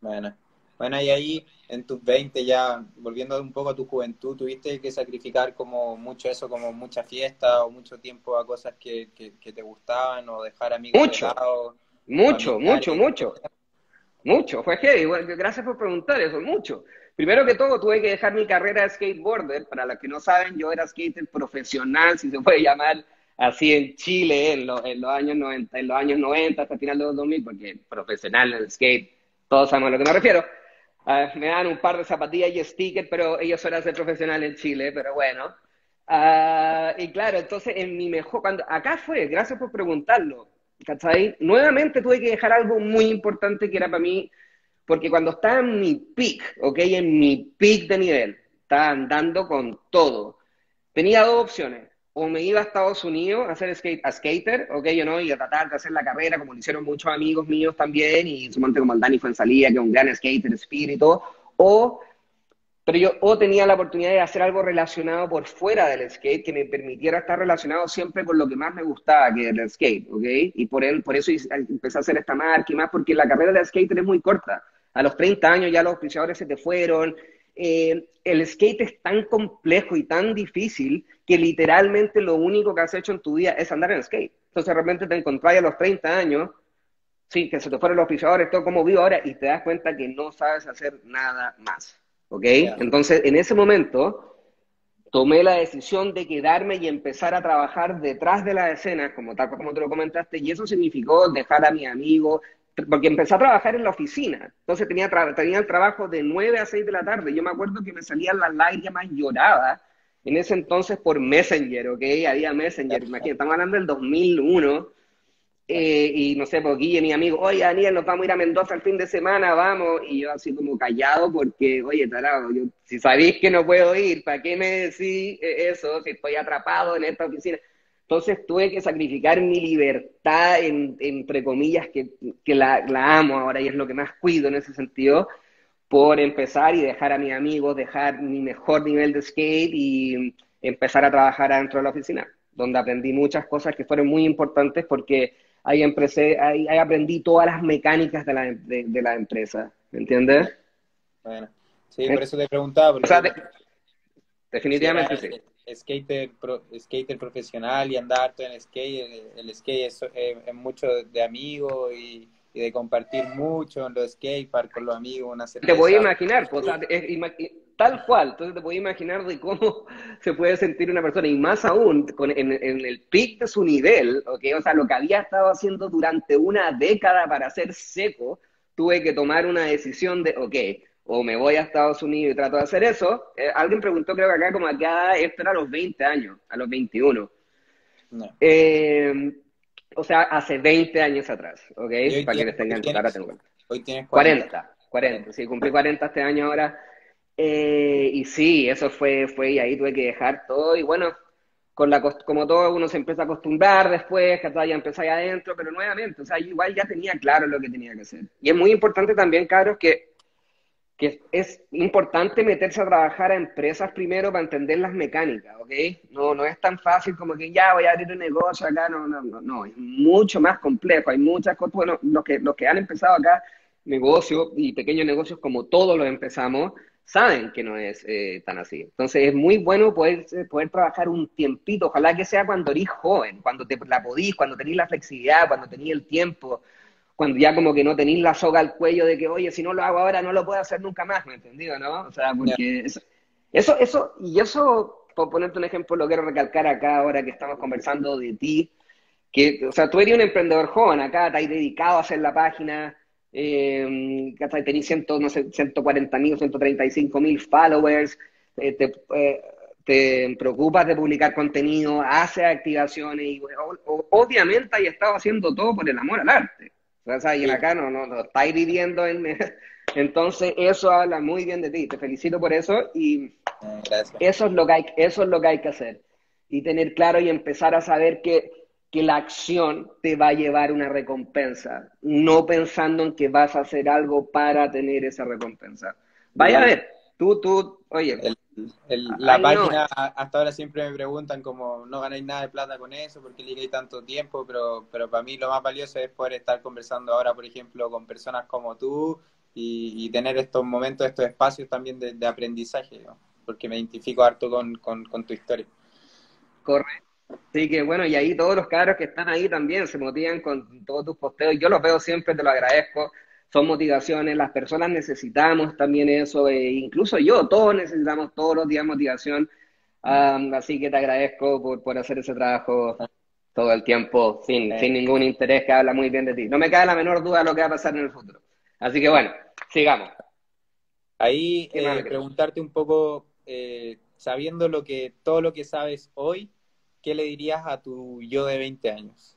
Bueno, bueno, y ahí en tus 20 ya, volviendo un poco a tu juventud, tuviste que sacrificar como mucho eso, como mucha fiesta o mucho tiempo a cosas que, que, te gustaban o dejar amigos mucho, mucho, mucho, mucho, mucho, fue heavy, gracias por preguntar eso, mucho. Primero que todo, tuve que dejar mi carrera de skateboarder, para los que no saben, yo era skater profesional, si se puede llamar así en Chile, en, en los años 90, en los años 90 hasta final de los 2000, porque profesional en el skate, todos sabemos a lo que me refiero Ah, me dan un par de zapatillas y stickers, pero ellos suelen ser profesionales en Chile, pero bueno. Uh, y claro, entonces en mi mejor, cuando acá fue, gracias por preguntarlo, ¿cachai? Nuevamente tuve que dejar algo muy importante que era para mí, porque cuando estaba en mi peak, ¿ok? En mi peak de nivel, estaba andando con todo. Tenía dos opciones o me iba a Estados Unidos a hacer skate, a skater, ok, yo no, y a tratar de hacer la carrera, como lo hicieron muchos amigos míos también, y su monte como el Dani Fuensalía, que es un gran skater, espíritu, o, pero yo, o tenía la oportunidad de hacer algo relacionado por fuera del skate, que me permitiera estar relacionado siempre con lo que más me gustaba, que era el skate, ok, y por, él, por eso empecé a hacer esta marca y más, porque la carrera de skater es muy corta, a los 30 años ya los auspiciadores se te fueron, eh, el skate es tan complejo y tan difícil que literalmente lo único que has hecho en tu vida es andar en skate. Entonces de repente te encontrás a los 30 años, sí, que se te fueron los pisadores, todo como vivo ahora, y te das cuenta que no sabes hacer nada más. ¿Ok? Entonces en ese momento tomé la decisión de quedarme y empezar a trabajar detrás de la escena, como tal como te lo comentaste, y eso significó dejar a mi amigo, porque empecé a trabajar en la oficina, entonces tenía, tenía el trabajo de 9 a 6 de la tarde, yo me acuerdo que me salían las lágrimas lloraba en ese entonces por Messenger, ¿ok? Había Messenger, imagínate, estamos hablando del 2001, eh, y no sé, por Guille, mi amigo, oye, Daniel, nos vamos a ir a Mendoza el fin de semana, vamos, y yo así como callado porque, oye, tarado, yo, si sabéis que no puedo ir, ¿para qué me decís eso si estoy atrapado en esta oficina? Entonces tuve que sacrificar mi libertad, entre comillas, que, que la, la, amo ahora y es lo que más cuido en ese sentido, por empezar y dejar a mis amigos, dejar mi mejor nivel de skate y empezar a trabajar adentro de la oficina, donde aprendí muchas cosas que fueron muy importantes porque ahí, empecé, ahí, aprendí todas las mecánicas de la, de, la empresa, ¿me entiendes? Bueno, sí, por eso te preguntaba. definitivamente sí skater, skater profesional y andar en skate, el, skate es, es, mucho de amigos y, de compartir mucho en los skateparks con los amigos, una Te voy a imaginar, pues, tal cual, entonces te voy a imaginar de cómo [LAUGHS] se puede sentir una persona, y más aún con, en, el pic de su nivel, ¿okay? o sea, lo que había estado haciendo durante una década para ser seco, tuve que tomar una decisión de, ok, o me voy a Estados Unidos y trato de hacer eso. Eh, alguien preguntó, creo que acá, como acá, esto era a los 20 años, a los 21. Eh, o sea, hace 20 años atrás, ¿ok? Para que les tengan claro. Hoy tienes 40. 40, 40, sí, cumplí 40 este año ahora. Eh, y sí, eso fue, fue, y ahí tuve que dejar todo. Y bueno, con la, como todo, uno se empieza a acostumbrar después, que ya ahí adentro, pero nuevamente, o sea, igual ya tenía claro lo que tenía que hacer. Y es muy importante también, cabros, que que es importante meterse a trabajar a empresas primero para entender las mecánicas, ¿ok? No, no es tan fácil como que ya voy a abrir un negocio acá, no, no, no, no, es mucho más complejo, hay muchas cosas, bueno, los que, los que han empezado acá, negocios y pequeños negocios como todos los empezamos, saben que no es eh, tan así. Entonces es muy bueno poder, poder trabajar un tiempito, ojalá que sea cuando eres joven, cuando te la podís, cuando tenés la flexibilidad, cuando tenés el tiempo, cuando ya como que no tenéis la soga al cuello de que, oye, si no lo hago ahora no lo puedo hacer nunca más, ¿me entendido, no? O sea, porque eso, eso, y eso, por ponerte un ejemplo, lo quiero recalcar acá ahora que estamos conversando de ti, que, o sea, tú eres un emprendedor joven acá, te has dedicado a hacer la página, eh, tenés ciento, no sé, 140 mil, 135 mil followers, eh, te, eh, te, preocupas de publicar contenido, haces activaciones, y obviamente has estado haciendo todo por el amor al arte. O sea, y acá no, no, no estáis viviendo en... [LAUGHS] Entonces, eso habla muy bien de ti. Te felicito por eso y eso es lo que hay, eso es lo que, hay que hacer. Y tener claro y empezar a saber que, que la acción te va a llevar una recompensa, no pensando en que vas a hacer algo para tener esa recompensa. Vaya a ver, tú, tú, oye, la página, hasta ahora siempre me preguntan como no ganáis nada de plata con eso, porque le tanto tiempo, pero, pero para mí lo más valioso es poder estar conversando ahora, por ejemplo, con personas como tú y, tener estos momentos, estos espacios también de, aprendizaje, porque me identifico harto con, con, tu historia. Correcto. Así que bueno, y ahí todos los caros que están ahí también se motivan con todos tus posteos. Yo los veo siempre, te lo agradezco son motivaciones, las personas necesitamos también eso, e incluso yo, todos necesitamos todos los días motivación, así que te agradezco por, por, hacer ese trabajo todo el tiempo sin, sin ningún interés, que habla muy bien de ti. No me cae la menor duda de lo que va a pasar en el futuro. Así que bueno, sigamos. Ahí eh, preguntarte un poco, eh, sabiendo lo que, todo lo que sabes hoy, ¿qué le dirías a tu yo de 20 años?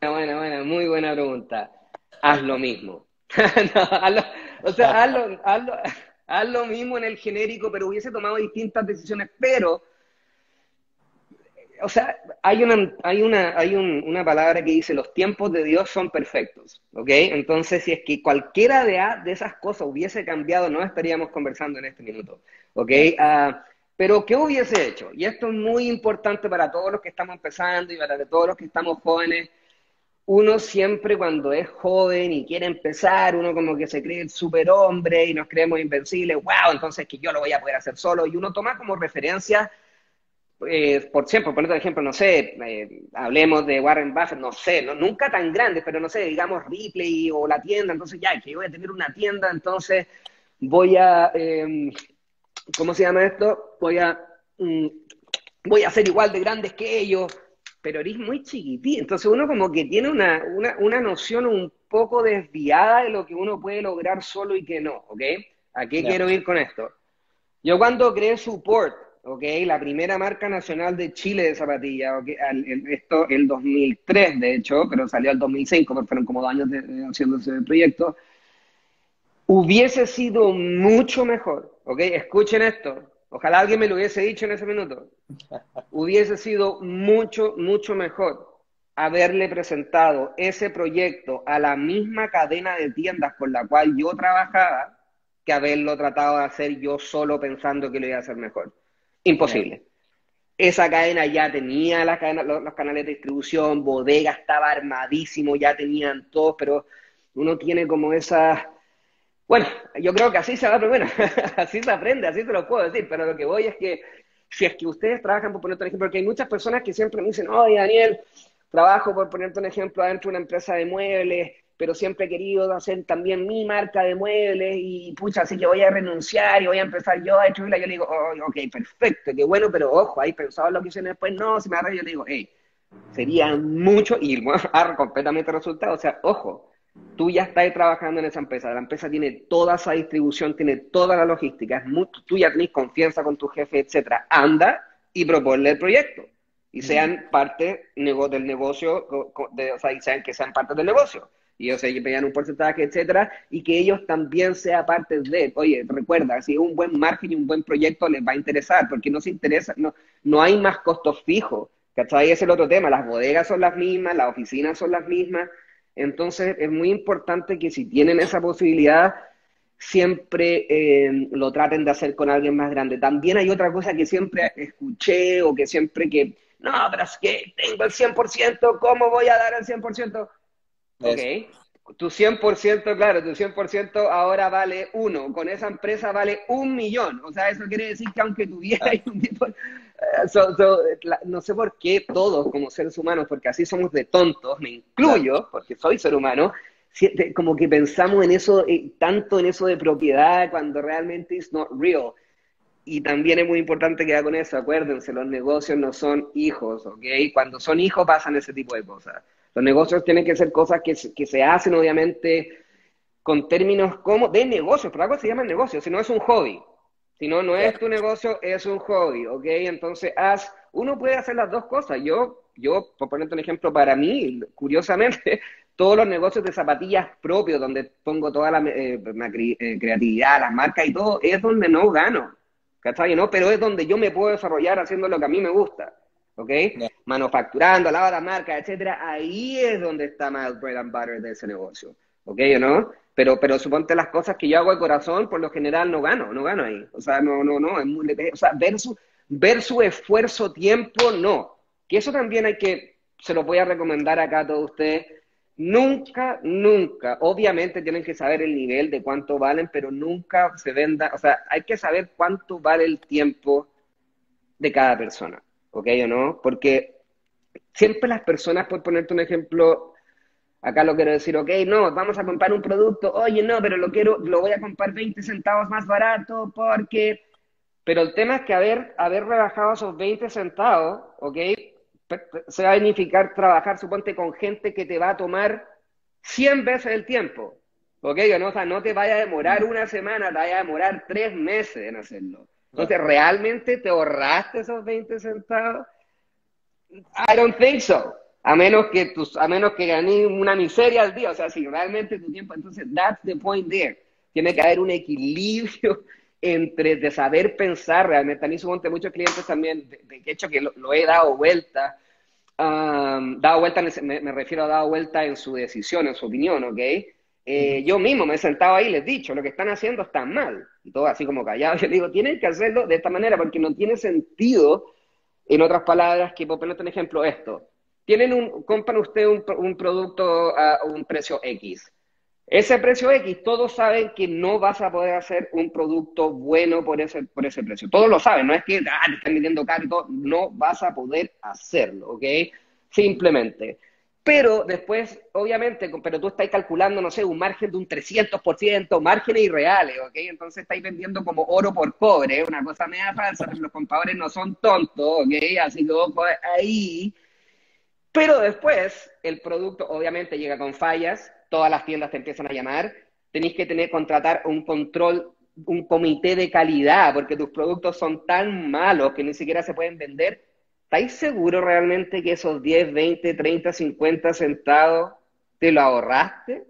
Buena, buena, muy buena pregunta haz lo mismo. [LAUGHS] o sea, haz lo, mismo en el genérico, pero hubiese tomado distintas decisiones, pero, o sea, hay una, hay una, hay una palabra que dice, los tiempos de Dios son perfectos, ¿ok? Entonces, si es que cualquiera de, de esas cosas hubiese cambiado, no estaríamos conversando en este minuto, ¿ok? Uh, pero, ¿qué hubiese hecho? Y esto es muy importante para todos los que estamos empezando y para todos los que estamos jóvenes uno siempre cuando es joven y quiere empezar, uno como que se cree el superhombre y nos creemos invencibles, wow, entonces que yo lo voy a poder hacer solo, y uno toma como referencia, eh, por ejemplo, por ejemplo, no sé, eh, hablemos de Warren Buffett, no sé, no, nunca tan grandes, pero no sé, digamos Ripley o la tienda, entonces ya, que yo voy a tener una tienda, entonces voy a, em, ¿cómo se llama esto? Voy a, mm, voy a ser igual de grandes que ellos, pero eres muy chiquitito. Entonces uno como que tiene una, una, noción un poco desviada de lo que uno puede lograr solo y que no, ¿ok? ¿A qué quiero ir con esto? Yo cuando creé Support, ¿ok? La primera marca nacional de Chile de zapatillas, ¿ok? esto el 2003, de hecho, pero salió el 2005, porque fueron como dos años haciendo ese proyecto, hubiese sido mucho mejor, ¿ok? Escuchen esto, ojalá alguien me lo hubiese dicho en ese minuto, hubiese sido mucho, mucho mejor haberle presentado ese proyecto a la misma cadena de tiendas con la cual yo trabajaba que haberlo tratado de hacer yo solo pensando que lo iba a hacer mejor. Imposible. Esa cadena ya tenía las los, canales de distribución, bodega estaba armadísimo, ya tenían todos, pero uno tiene como esa... Bueno, yo creo que así se va, primero, [LAUGHS] así se aprende, así te lo puedo decir, pero lo que voy es que si es que ustedes trabajan, por ponerte un ejemplo, porque hay muchas personas que siempre me dicen, oye, Daniel, trabajo, por ponerte un ejemplo, adentro de una empresa de muebles, pero siempre he querido hacer también mi marca de muebles y pucha, así que voy a renunciar y voy a empezar yo a destruirla. Yo le digo, oh, ok, perfecto, qué bueno, pero ojo, ahí pensado lo que hice después, no, si me agarra, yo le digo, hey, sería mucho y [LAUGHS] bueno, completamente resultado. O sea, ojo, tú ya estás trabajando en esa empresa, la empresa tiene toda esa distribución, tiene toda la logística, es tú ya tenés confianza con tu jefe, etcétera. Anda y proponle el proyecto y sean parte del negocio, o sea, y sean que sean parte del negocio y ellos se pegan un porcentaje, etcétera, y que ellos también sean parte de, oye, recuerda, si es un buen margen y un buen proyecto les va a interesar, porque no se interesa, no, no hay más costos fijos, ¿cachai? Ese es el otro tema, las bodegas son las mismas, las oficinas son las mismas, entonces es muy importante que si tienen esa posibilidad, siempre eh, lo traten de hacer con alguien más grande. También hay otra cosa que siempre escuché o que siempre que, no, pero es que tengo el 100%, ¿cómo voy a dar el 100%? Ok. Tu 100%, claro, tu 100% ahora vale uno. Con esa empresa vale un millón. O sea, eso quiere decir que aunque tuviera un tipo... Eh, no sé por qué todos como seres humanos, porque así somos de tontos, me incluyo, porque soy ser humano, como que pensamos en eso, eh, tanto en eso de propiedad, cuando realmente es not real. Y también es muy importante que con eso, acuérdense, los negocios no son hijos, ¿ok? Cuando son hijos pasan ese tipo de cosas. Los negocios tienen que ser cosas que, que se hacen, obviamente, con términos como de negocios, por algo se llama negocio, si no es un hobby. Si no, no es tu negocio, es un hobby, ¿ok? Entonces, haz, uno puede hacer las dos cosas. Yo, yo, por ponerte un ejemplo, para mí, curiosamente, [LAUGHS] todos los negocios de zapatillas propios, donde pongo toda la, eh, eh, creatividad, las marcas y todo, es donde no gano, ¿cachai? ¿no? Pero es donde yo me puedo desarrollar haciendo lo que a mí me gusta. ¿Ok? Manufacturando, la la marca, etcétera, ahí es donde está más bread and butter de ese negocio, ¿ok o no? Pero, pero suponte las cosas que yo hago de corazón, por lo general no gano, no gano ahí. O sea, no, no, no, es muy, o sea, ver su, ver su esfuerzo, tiempo, no. Que eso también hay que, se lo voy a recomendar acá a todos ustedes, Nunca, nunca, obviamente tienen que saber el nivel de cuánto valen, pero nunca se venda, o sea, hay que saber cuánto vale el tiempo de cada persona. ¿Ok o no? Porque siempre las personas, por ponerte un ejemplo, acá lo quiero decir, ok, no, vamos a comprar un producto, oye, no, pero lo quiero, lo voy a comprar 20 centavos más barato porque... Pero el tema es que haber, haber rebajado esos 20 centavos, ok, se va a significar trabajar, suponte, con gente que te va a tomar 100 veces el tiempo, ok, o sea, no te vaya a demorar una semana, te vaya a demorar tres meses en hacerlo. Entonces, ¿realmente te ahorraste esos 20 centavos? I don't think so. A menos que tus, a menos que gané una miseria al día. O sea, si realmente tu tiempo, entonces that's the point there. Tiene que haber un equilibrio [LAUGHS] entre de saber pensar realmente. A mí suponte muchos clientes también, de, hecho que lo, he dado vuelta, um, dado vuelta, me, me, refiero a dado vuelta en su decisión, en su opinión, ¿ok? Eh, yo mismo me he sentado ahí y les he dicho, lo que están haciendo está mal. Y todo así como callado. [LAUGHS] Yo digo, tienen que hacerlo de esta manera porque no tiene sentido, en otras palabras, que por ponerte un ejemplo, esto. Tienen un, compran usted un, producto a un precio X. Ese precio X, todos saben que no vas a poder hacer un producto bueno por ese, por ese precio. Todos lo saben, no es que ah, te están vendiendo caro no vas a poder hacerlo, ¿ok? Simplemente. Pero después, obviamente, pero tú estás calculando, no sé, un margen de un 300%, márgenes irreales, ¿ok? Entonces estáis vendiendo como oro por cobre, una cosa media falsa, los compradores no son tontos, ¿ok? Así que ojo ahí. Pero después, el producto obviamente llega con fallas, todas las tiendas te empiezan a llamar, tenéis que tener, contratar un control, un comité de calidad, porque tus productos son tan malos que ni siquiera se pueden vender ¿estáis seguros realmente que esos 10, 20, 30, 50 centavos te lo ahorraste?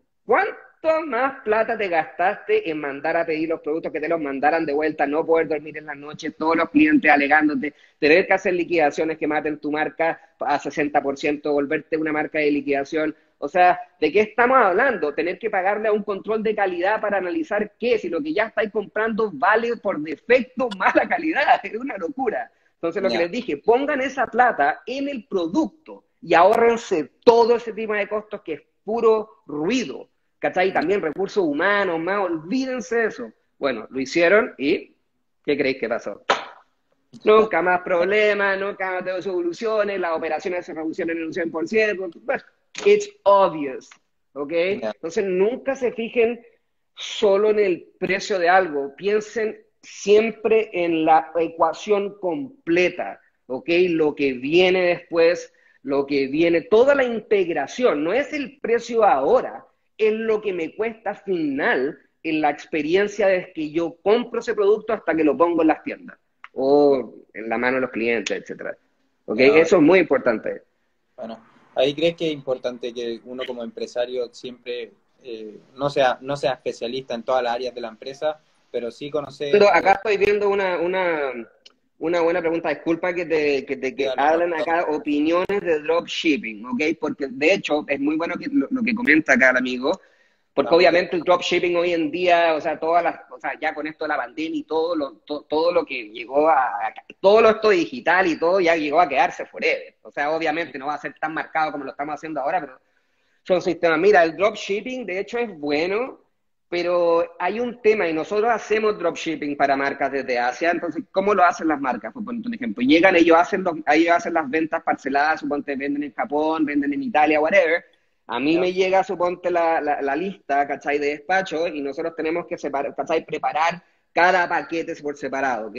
más plata te gastaste en mandar a pedir los productos que te los mandaran de vuelta, no poder dormir en la noche, todos los clientes alegándote, tener que hacer liquidaciones que maten tu marca a 60%, volverte una marca de liquidación? O sea, ¿de qué estamos hablando? Tener que pagarle a un control de calidad para analizar qué, si lo que ya estáis comprando vale por defecto mala calidad, [LAUGHS] es una locura. Entonces, lo que les dije, pongan esa plata en el producto y ahorrense todo ese tipo de costos que es puro ruido. ¿Cachai? También recursos humanos, más, olvídense de eso. Bueno, lo hicieron y ¿qué creéis que pasó? Nunca más problemas, nunca más tengo soluciones, las operaciones se reducen en un 100%. Bueno, it's obvious, ¿ok? Entonces nunca se fijen solo en el precio de algo, piensen siempre en la ecuación completa, ¿ok? Lo que viene después, lo que viene, toda la integración, no es el precio ahora, es lo que me cuesta final en la experiencia de que yo compro ese producto hasta que lo pongo en las tiendas o en la mano de los clientes, etcétera. ¿Ok? Eso es muy importante. Bueno, ahí crees que es importante que uno como empresario siempre eh, no, sea, no sea especialista en todas las áreas de la empresa, pero sí conocer... Pero acá estoy viendo una, una, una buena pregunta. Disculpa que te, que te que hablen acá opiniones de dropshipping, ¿ok? Porque de hecho es muy bueno que, lo, que comenta acá el amigo, porque obviamente el dropshipping hoy en día, o sea, todas las, o sea, ya con esto de la pandemia y todo lo, todo lo que llegó a, todo lo esto digital y todo ya llegó a quedarse forever. O sea, obviamente no va a ser tan marcado como lo estamos haciendo ahora, pero son sistemas. Mira, el dropshipping de hecho es bueno, pero hay un tema y nosotros hacemos dropshipping para marcas desde Asia, entonces, ¿cómo lo hacen las marcas? Por poner un ejemplo, llegan, ellos hacen, ellos hacen las ventas parceladas, suponte venden en Japón, venden en Italia, whatever, a mí me llega, suponte, la, la, lista, ¿cachai? De despacho y nosotros tenemos que separar, ¿cachai? Preparar cada paquete por separado, ¿ok?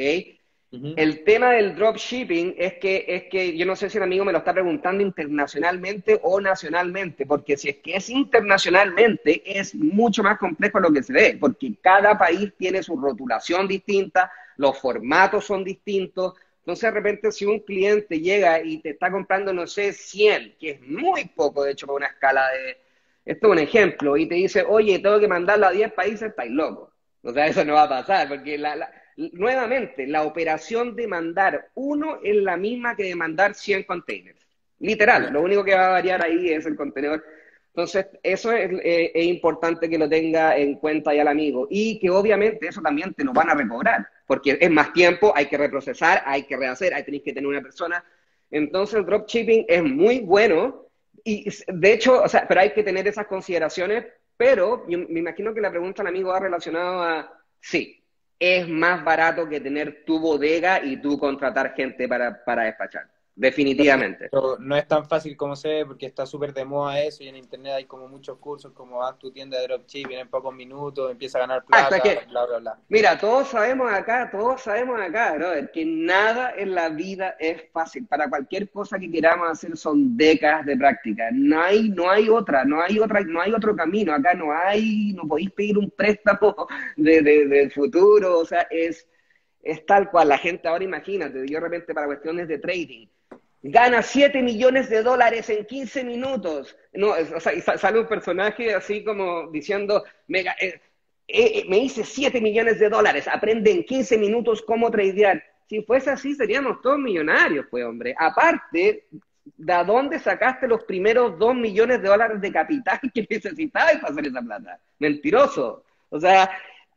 El tema del dropshipping es que, es que yo no sé si el amigo me lo está preguntando internacionalmente o nacionalmente, porque si es que es internacionalmente es mucho más complejo lo que se ve, porque cada país tiene su rotulación distinta, los formatos son distintos, entonces, de repente, si un cliente llega y te está comprando, no sé, 100, que es muy poco, de hecho, para una escala de... Esto es un ejemplo, y te dice, oye, tengo que mandarlo a 10 países, estáis locos. O sea, eso no va a pasar, porque la, nuevamente, la operación de mandar uno es la misma que de mandar 100 containers. Literal, lo único que va a variar ahí es el contenedor. Entonces, eso es, eh, es importante que lo tenga en cuenta ya el amigo. Y que obviamente eso también te lo van a recobrar porque es más tiempo, hay que reprocesar, hay que rehacer, hay tenéis que tener una persona. Entonces el dropshipping es muy bueno y de hecho, o sea, pero hay que tener esas consideraciones, pero me imagino que la pregunta del amigo va relacionado a, sí, es más barato que tener tu bodega y tú contratar gente para, para despachar. Definitivamente. Pero no es tan fácil como se ve porque está súper de moda eso y en internet hay como muchos cursos como haz tu tienda de dropshipping en pocos minutos, empieza a ganar plata, bla, bla, bla. Mira, todos sabemos acá, todos sabemos acá, ¿no? que nada en la vida es fácil. Para cualquier cosa que queramos hacer son décadas de práctica. No hay, no hay otra, no hay otra, no hay otro camino. Acá no hay, no podéis pedir un préstamo [LAUGHS] de, de, del futuro, o sea, es, es tal cual. La gente ahora imagínate, yo de repente para cuestiones de trading gana 7 millones de dólares en 15 minutos. No, o sea, y sale un personaje así como diciendo, Mega, eh, eh, me hice 7 millones de dólares, aprende en 15 minutos cómo tradear. Si fuese así, seríamos todos millonarios, pues, hombre. Aparte, ¿de dónde sacaste los primeros 2 millones de dólares de capital [LAUGHS] que necesitabas para hacer esa plata? Mentiroso. O sea,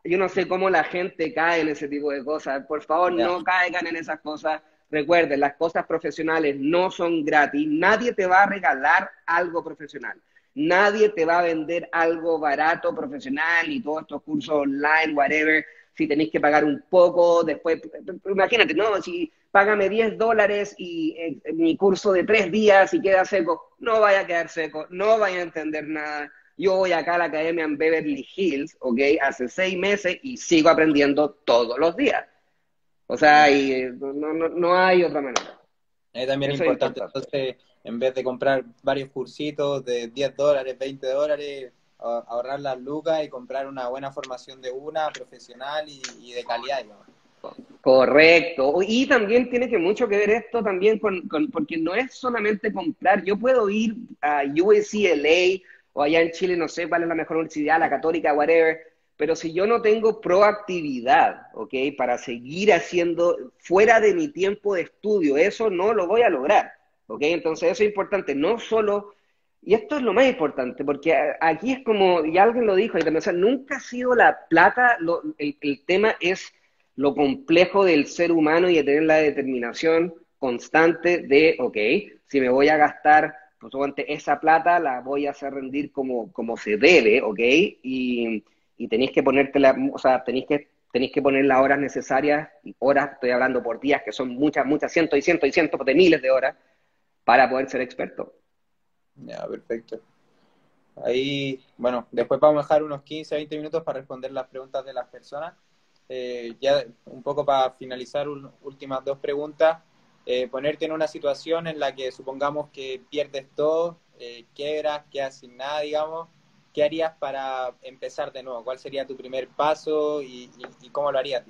yo no sé cómo la gente cae en ese tipo de cosas. Por favor, no caigan en esas cosas Recuerden, las cosas profesionales no son gratis. Nadie te va a regalar algo profesional. Nadie te va a vender algo barato profesional y todos estos cursos online, whatever. Si tenéis que pagar un poco, después, imagínate, ¿no? Si págame 10 dólares y eh, mi curso de tres días y queda seco, no vaya a quedar seco, no vaya a entender nada. Yo voy acá a la academia en Beverly Hills, ¿ok? Hace seis meses y sigo aprendiendo todos los días. O sea, y, no, no, no hay otra manera. Es también importante, entonces, en vez de comprar varios cursitos de 10 dólares, 20 dólares, ahorrar las lucas y comprar una buena formación de una, profesional y, de calidad. Correcto. Y también tiene que mucho que ver esto también con, con, porque no es solamente comprar. Yo puedo ir a USCLA o allá en Chile no sé cuál es la mejor universidad, la católica, whatever, pero si yo no tengo proactividad, ¿ok? Para seguir haciendo fuera de mi tiempo de estudio, eso no lo voy a lograr, ¿ok? Entonces eso es importante, no solo, y esto es lo más importante, porque aquí es como, y alguien lo dijo, o sea, nunca ha sido la plata, el, el tema es lo complejo del ser humano y de tener la determinación constante de, ok, si me voy a gastar pues, esa plata, la voy a hacer rendir como, como se debe, ok, y y tenéis que ponerte la, o sea, tenéis que, tenéis que poner las horas necesarias, horas, estoy hablando por días, que son muchas, muchas, cientos y cientos y cientos de miles de horas, para poder ser experto. Ya, perfecto. Ahí, bueno, después vamos a dejar unos 15, 20 minutos para responder las preguntas de las personas. Eh, ya un poco para finalizar, últimas dos preguntas. Eh, ponerte en una situación en la que supongamos que pierdes todo, eh, quebras, quedas sin nada, digamos, ¿qué harías para empezar de nuevo? ¿Cuál sería tu primer paso y, cómo lo harías,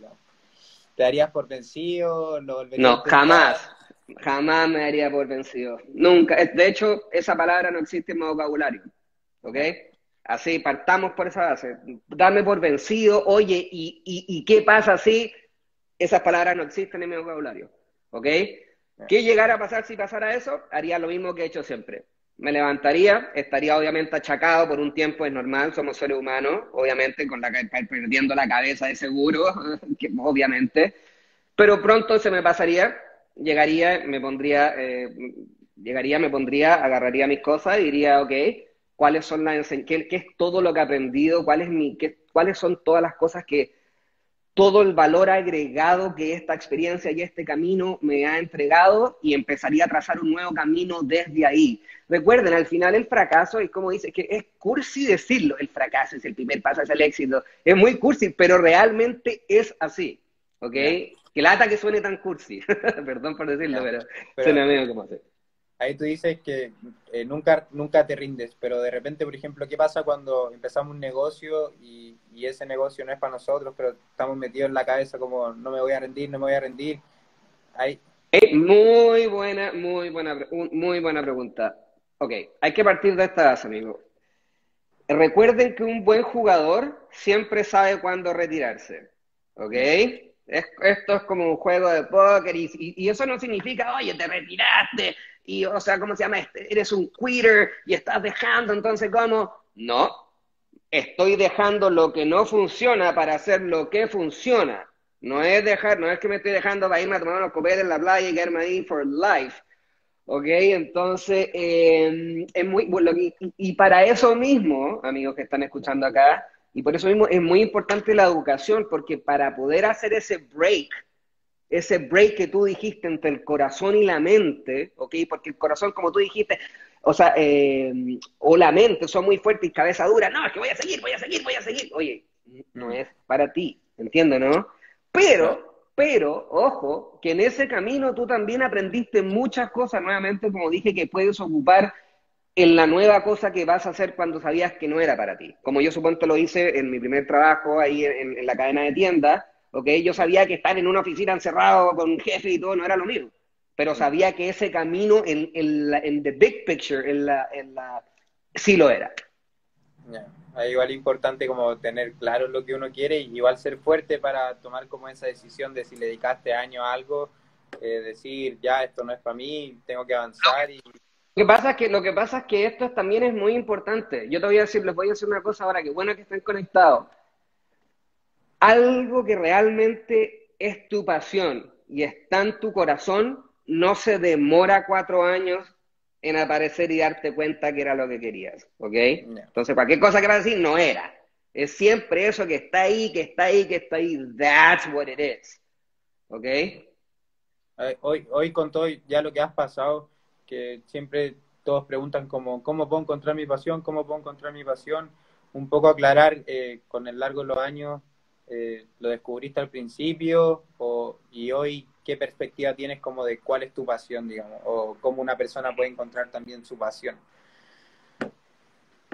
¿Te darías por vencido? no, jamás. Jamás me daría por vencido. Nunca. De hecho, esa palabra no existe en mi vocabulario. ¿Ok? Así, partamos por esa base. Dame por vencido, oye, ¿y, y, qué pasa si esas palabras no existen en mi vocabulario? ¿Ok? ¿Qué llegara a pasar si pasara eso? Haría lo mismo que he hecho siempre me levantaría, estaría obviamente achacado por un tiempo, es normal, somos seres humanos, obviamente, con la, perdiendo la cabeza de seguro, [LAUGHS] que, obviamente, pero pronto se me pasaría, llegaría, me pondría, eh, llegaría, me pondría, agarraría mis cosas y diría, ok, ¿cuáles son las qué, qué es todo lo que he aprendido? ¿Cuál es mi, qué, ¿Cuáles son todas las cosas que todo el valor agregado que esta experiencia y este camino me ha entregado y empezaría a trazar un nuevo camino desde ahí. Recuerden, al final el fracaso es como dice, que es cursi decirlo, el fracaso es el primer paso hacia el éxito, es muy cursi, pero realmente es así, ¿ok? Que lata que suene tan cursi, [LAUGHS] perdón por decirlo, pero, suena medio como así ahí tú dices que eh, nunca, nunca te rindes, pero de repente, por ejemplo, ¿qué pasa cuando empezamos un negocio y, ese negocio no es para nosotros, pero estamos metidos en la cabeza como no me voy a rendir, no me voy a rendir? Ahí... muy buena, muy buena, muy buena pregunta. Ok, hay que partir de esta base, amigo. Recuerden que un buen jugador siempre sabe cuándo retirarse. ¿Ok? esto es como un juego de póker y, eso no significa, oye, te retiraste y, o sea, ¿cómo se llama? Este, eres un quitter y estás dejando, entonces, ¿cómo? No, estoy dejando lo que no funciona para hacer lo que funciona. No es dejar, no es que me estoy dejando para irme a tomar unos copetes en la playa y quedarme ahí for life. ¿Ok? Entonces, em, es muy, bueno, y, y para eso mismo, amigos que están escuchando acá, y por eso mismo es muy importante la educación, porque para poder hacer ese break, ese break que tú dijiste entre el corazón y la mente, ¿ok? Porque el corazón, como tú dijiste, o sea, eh, o la mente son muy fuertes y cabeza dura, no, es que voy a seguir, voy a seguir, voy a seguir. Oye, no es para ti, ¿entiendes, no? Pero, pero, ojo, que en ese camino tú también aprendiste muchas cosas, nuevamente, como dije, que puedes ocupar en la nueva cosa que vas a hacer cuando sabías que no era para ti. Como yo supongo lo hice en mi primer trabajo ahí en la cadena de tiendas, ¿ok? Yo sabía que estar en una oficina encerrado con un jefe y todo no era lo mismo, pero sabía que ese camino en, en, en the big picture, en la, en la, sí lo era. Ahí igual es importante como tener claro lo que uno quiere y igual ser fuerte para tomar como esa decisión de si le dedicaste años a algo, eh, decir, ya, esto no es para mí, tengo que avanzar y... Lo que, pasa es que, lo que pasa es que esto también es muy importante. Yo te voy a decir, les voy a decir una cosa ahora, que bueno que estén conectados algo que realmente es tu pasión y está en tu corazón, no se demora cuatro años en aparecer y darte cuenta que era lo que querías, ¿ok? Entonces, cualquier cosa que vas a decir no era. Es siempre eso que está ahí, que está ahí, que está ahí. That's what it is. ¿Ok? Hoy, hoy con todo ya lo que has pasado, que siempre todos preguntan como, ¿cómo puedo encontrar mi pasión? ¿Cómo puedo encontrar mi pasión? Un poco aclarar eh, con el largo de los años eh, lo descubriste al principio y hoy qué perspectiva tienes como de cuál es tu pasión, digamos, o cómo una persona puede encontrar también su pasión.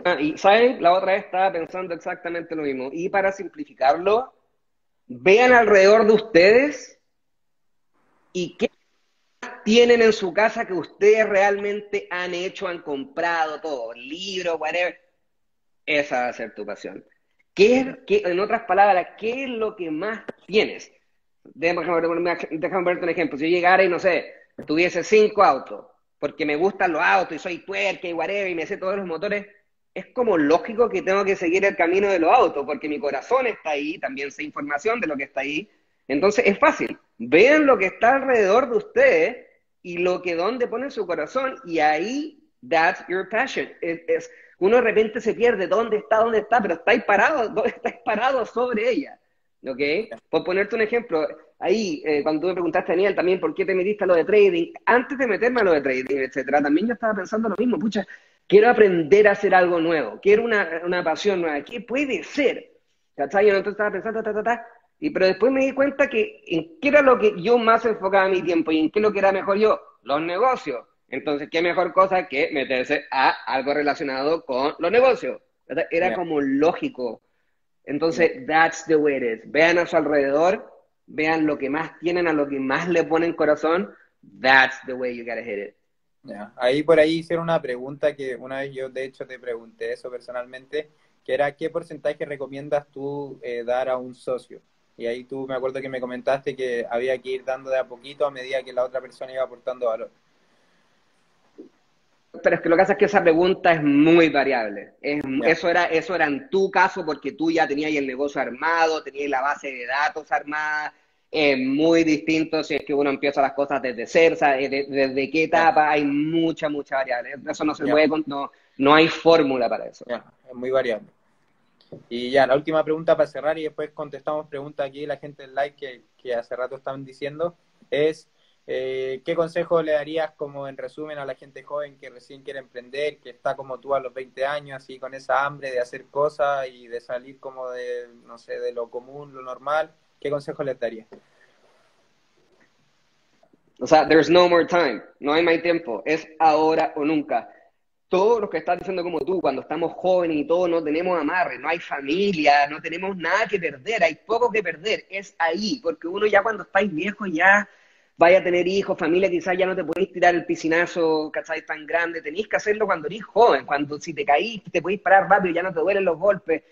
Ah, y, ¿saben? La otra vez estaba pensando exactamente lo mismo. Y para simplificarlo, vean alrededor de ustedes y qué tienen en su casa que ustedes realmente han hecho, han comprado todo, libros, whatever. esa va a ser tu pasión. ¿Qué es, qué, en otras palabras, qué es lo que más tienes? Déjame, déjame ponerte un ejemplo. Si yo llegara y, no sé, tuviese cinco autos, porque me gustan los autos y soy tuerca y whatever y me sé todos los motores, es como lógico que tengo que seguir el camino de los autos, porque mi corazón está ahí, también sé información de lo que está ahí. Entonces es fácil. Vean lo que está alrededor de ustedes y lo que donde pone su corazón y ahí that's your passion. Uno de repente se pierde dónde está, dónde está, pero estáis parados, [LAUGHS] estáis parados sobre ella. ¿Ok? Por ponerte un ejemplo, ahí, eh, cuando tú me preguntaste, Daniel, también por qué te metiste a lo de trading, antes de meterme a lo de trading, etcétera, también yo estaba pensando lo mismo, pucha, quiero aprender a hacer algo nuevo, quiero una, una pasión nueva, ¿qué puede ser? ¿Cachai? Yo entonces estaba pensando, ta, ta, ta, y pero después me di cuenta que en qué era lo que yo más enfocaba mi tiempo y en qué lo que era mejor yo, los negocios. Entonces, ¿qué mejor cosa que meterse a algo relacionado con los negocios? Era como lógico. Entonces, that's the way it is. Vean a su alrededor, vean lo que más tienen, a lo que más le ponen corazón. That's the way you gotta hit it. Ahí por ahí hicieron una pregunta que una vez yo de hecho te pregunté eso personalmente, que era ¿qué porcentaje recomiendas tú eh, dar a un socio? Y ahí tú me acuerdo que me comentaste que había que ir dando de a poquito a medida que la otra persona iba aportando valor. Pero es que lo que pasa es que esa pregunta es muy variable. eso, era, eso era en tu caso porque tú ya tenías el negocio armado, tenías la base de datos armada. Es muy distinto si es que uno empieza las cosas desde cero, desde, qué etapa, hay mucha, mucha variable. Eso no se puede, no, no hay fórmula para eso. Es muy variable. Y ya, la última pregunta para cerrar y después contestamos preguntas aquí la gente del like que, que hace rato estaban diciendo es eh, ¿Qué consejo le darías como en resumen a la gente joven que recién quiere emprender, que está como tú a los 20 años, así con esa hambre de hacer cosas y de salir como de, no sé, de lo común, lo normal? ¿Qué consejo les darías? O sea, there's no more time, no hay más tiempo, es ahora o nunca. Todos los que están diciendo como tú, cuando estamos jóvenes y todos no tenemos amarre, no hay familia, no tenemos nada que perder, hay poco que perder, es ahí, porque uno ya cuando estáis viejos ya vaya a tener hijos, familia, quizás ya no te podéis tirar el piscinazo, ¿cachai? Tan grande, tenéis que hacerlo cuando eres joven, cuando si te caís, te podéis parar rápido, ya no te duelen los golpes.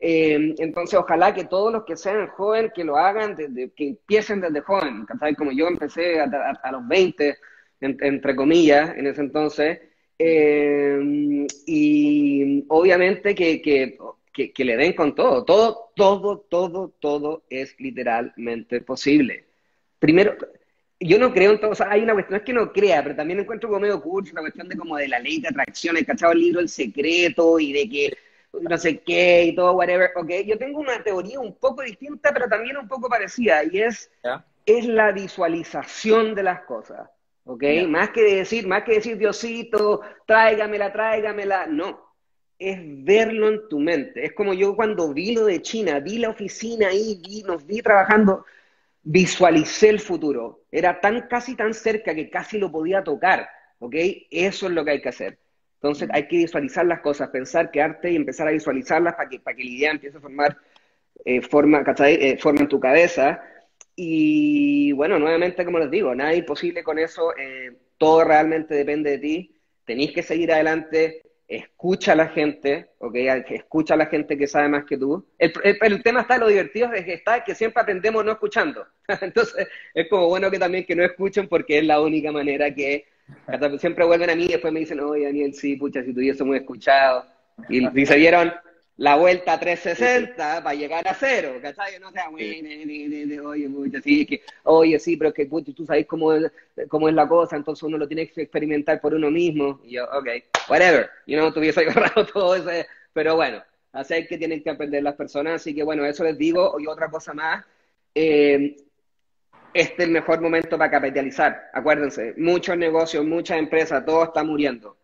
Eh, entonces, ojalá que todos los que sean jóvenes, que lo hagan, desde, que empiecen desde joven, ¿cachai? Como yo empecé a, los 20, entre comillas, en ese entonces, eh, y obviamente que, que, que, que le den con todo, todo, todo, todo, todo es literalmente posible. Primero, yo no creo en todo, o sea, hay una cuestión, es que no crea, pero también encuentro como medio curso, una cuestión de como de la ley de atracción, he cachado el libro El Secreto y de que no sé qué y todo, whatever, ok, yo tengo una teoría un poco distinta, pero también un poco parecida, y es, es la visualización de las cosas, ok, más que decir, más que decir Diosito, tráigamela, tráigamela, no, es verlo en tu mente, es como yo cuando vi lo de China, vi la oficina ahí, vi, nos vi trabajando, visualicé el futuro. Era tan casi tan cerca que casi lo podía tocar. ¿Ok? Eso es lo que hay que hacer. Entonces hay que visualizar las cosas, pensar, quedarte y empezar a visualizarlas para que, para que la idea empiece a formar eh, forma, eh, forma en tu cabeza. Y bueno, nuevamente, como les digo, nada imposible con eso. Eh, todo realmente depende de ti. Tenéis que seguir adelante escucha a la gente, ¿ok? Escucha a la gente que sabe más que tú. El, el, tema está, lo divertido es que está que siempre aprendemos no escuchando. [LAUGHS] Entonces, es como bueno que también que no escuchen porque es la única manera que siempre vuelven a mí y después me dicen, oye, Daniel, sí, pucha, si tuviésemos escuchado. Y, y se vieron la vuelta 360 para llegar a cero, ¿cachai? No sea, oye, mucho, sí, que, oye, sí, pero es que tú sabes cómo es, cómo es la cosa, entonces uno lo tiene que experimentar por uno mismo. Y yo, ok, whatever, yo no tuviese [LAUGHS] agarrado todo eso, pero bueno, así que tienen que aprender las personas, así que bueno, eso les digo, y otra cosa más, eh, este es el mejor momento para capitalizar, acuérdense, muchos negocios, muchas empresas, todo está muriendo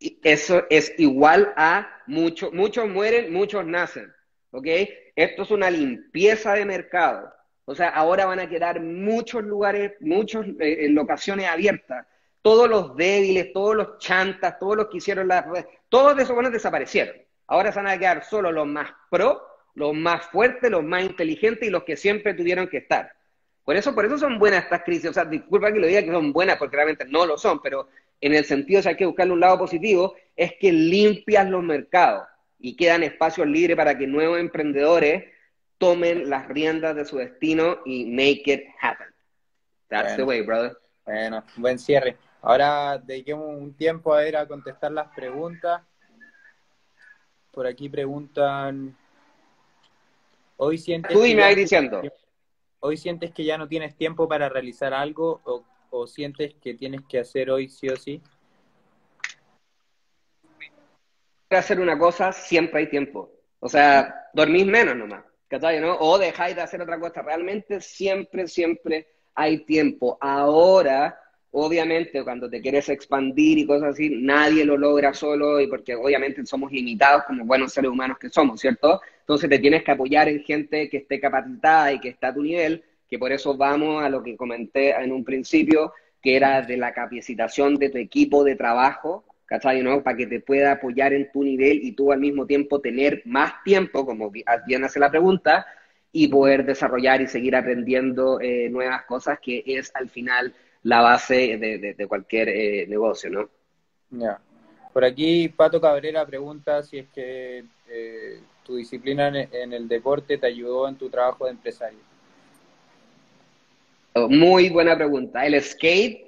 eso es igual a muchos, muchos mueren, muchos nacen, ¿ok? Esto es una limpieza de mercado. O sea, ahora van a quedar muchos lugares, muchas eh, locaciones abiertas. Todos los débiles, todos los chantas, todos los que hicieron las todos esos buenos desaparecieron. Ahora se van a quedar solo los más pro, los más fuertes, los más inteligentes y los que siempre tuvieron que estar. Por eso, por eso son buenas estas crisis. O sea, disculpa que lo diga que son buenas porque realmente no lo son, pero en el sentido, si hay que buscarle un lado positivo, es que limpias los mercados. y quedan espacios libres para que nuevos emprendedores tomen las riendas de su destino y make it happen. That's the way, brother. Bueno, buen cierre. Ahora dediquemos un tiempo a ver a contestar las preguntas. Por aquí preguntan. Hoy sientes. Tú dime ahí diciendo. Hoy sientes que ya no tienes tiempo para realizar algo o, o sientes que tienes que hacer hoy sí o sí. Para hacer una cosa siempre hay tiempo. O sea, dormís menos nomás. ¿no? O dejáis de hacer otra cosa. Realmente siempre, siempre hay tiempo. Ahora, obviamente, cuando te quieres expandir y cosas así, nadie lo logra solo y porque obviamente somos limitados como buenos seres humanos que somos, ¿cierto? Entonces te tienes que apoyar en gente que esté capacitada y que está a tu nivel, que por eso vamos a lo que comenté en un principio, que era de la capacitación de tu equipo de trabajo, ¿cachai? ¿no? Para que te pueda apoyar en tu nivel y tú al mismo tiempo tener más tiempo, como bien hace la pregunta, y poder desarrollar y seguir aprendiendo eh, nuevas cosas, que es al final la base de, cualquier eh, negocio, ¿no? Ya. Por aquí Pato Cabrera pregunta si es que eh, tu disciplina en el deporte te ayudó en tu trabajo de empresario. Muy buena pregunta. El skate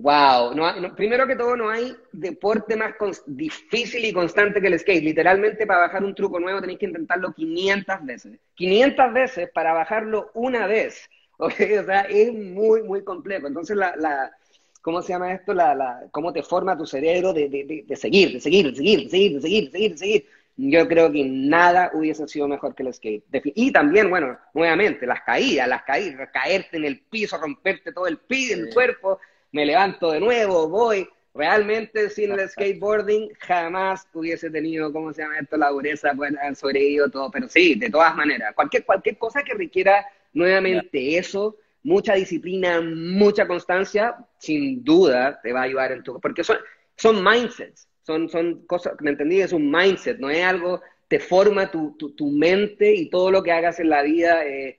Wow, no, primero que todo no hay deporte más difícil y constante que el skate. Literalmente para bajar un truco nuevo tenéis que intentarlo 500 veces. 500 veces para bajarlo una vez. [LAUGHS] O sea, es muy, muy complejo. Entonces, la, la, ¿cómo se llama esto? La, la, ¿Cómo te forma tu cerebro de, de, de, seguir, de seguir, de seguir, de seguir, de seguir, de seguir, de seguir? Yo creo que nada hubiese sido mejor que el skate. Y también, bueno, nuevamente, las caídas, las caídas, caerte en el piso, romperte todo el pie, el cuerpo me levanto de nuevo, voy. Realmente sin el [LAUGHS] skateboarding jamás hubiese tenido, ¿cómo se llama esto? La dureza, pues haber sobrevivido todo. Pero sí, de todas maneras, cualquier, cualquier cosa que requiera nuevamente eso, mucha disciplina, mucha constancia, sin duda te va a ayudar en tu... Porque son, son mindsets, son, son cosas, ¿me entendí? Es un mindset, no es algo, te forma tu, tu, mente y todo lo que hagas en la vida eh,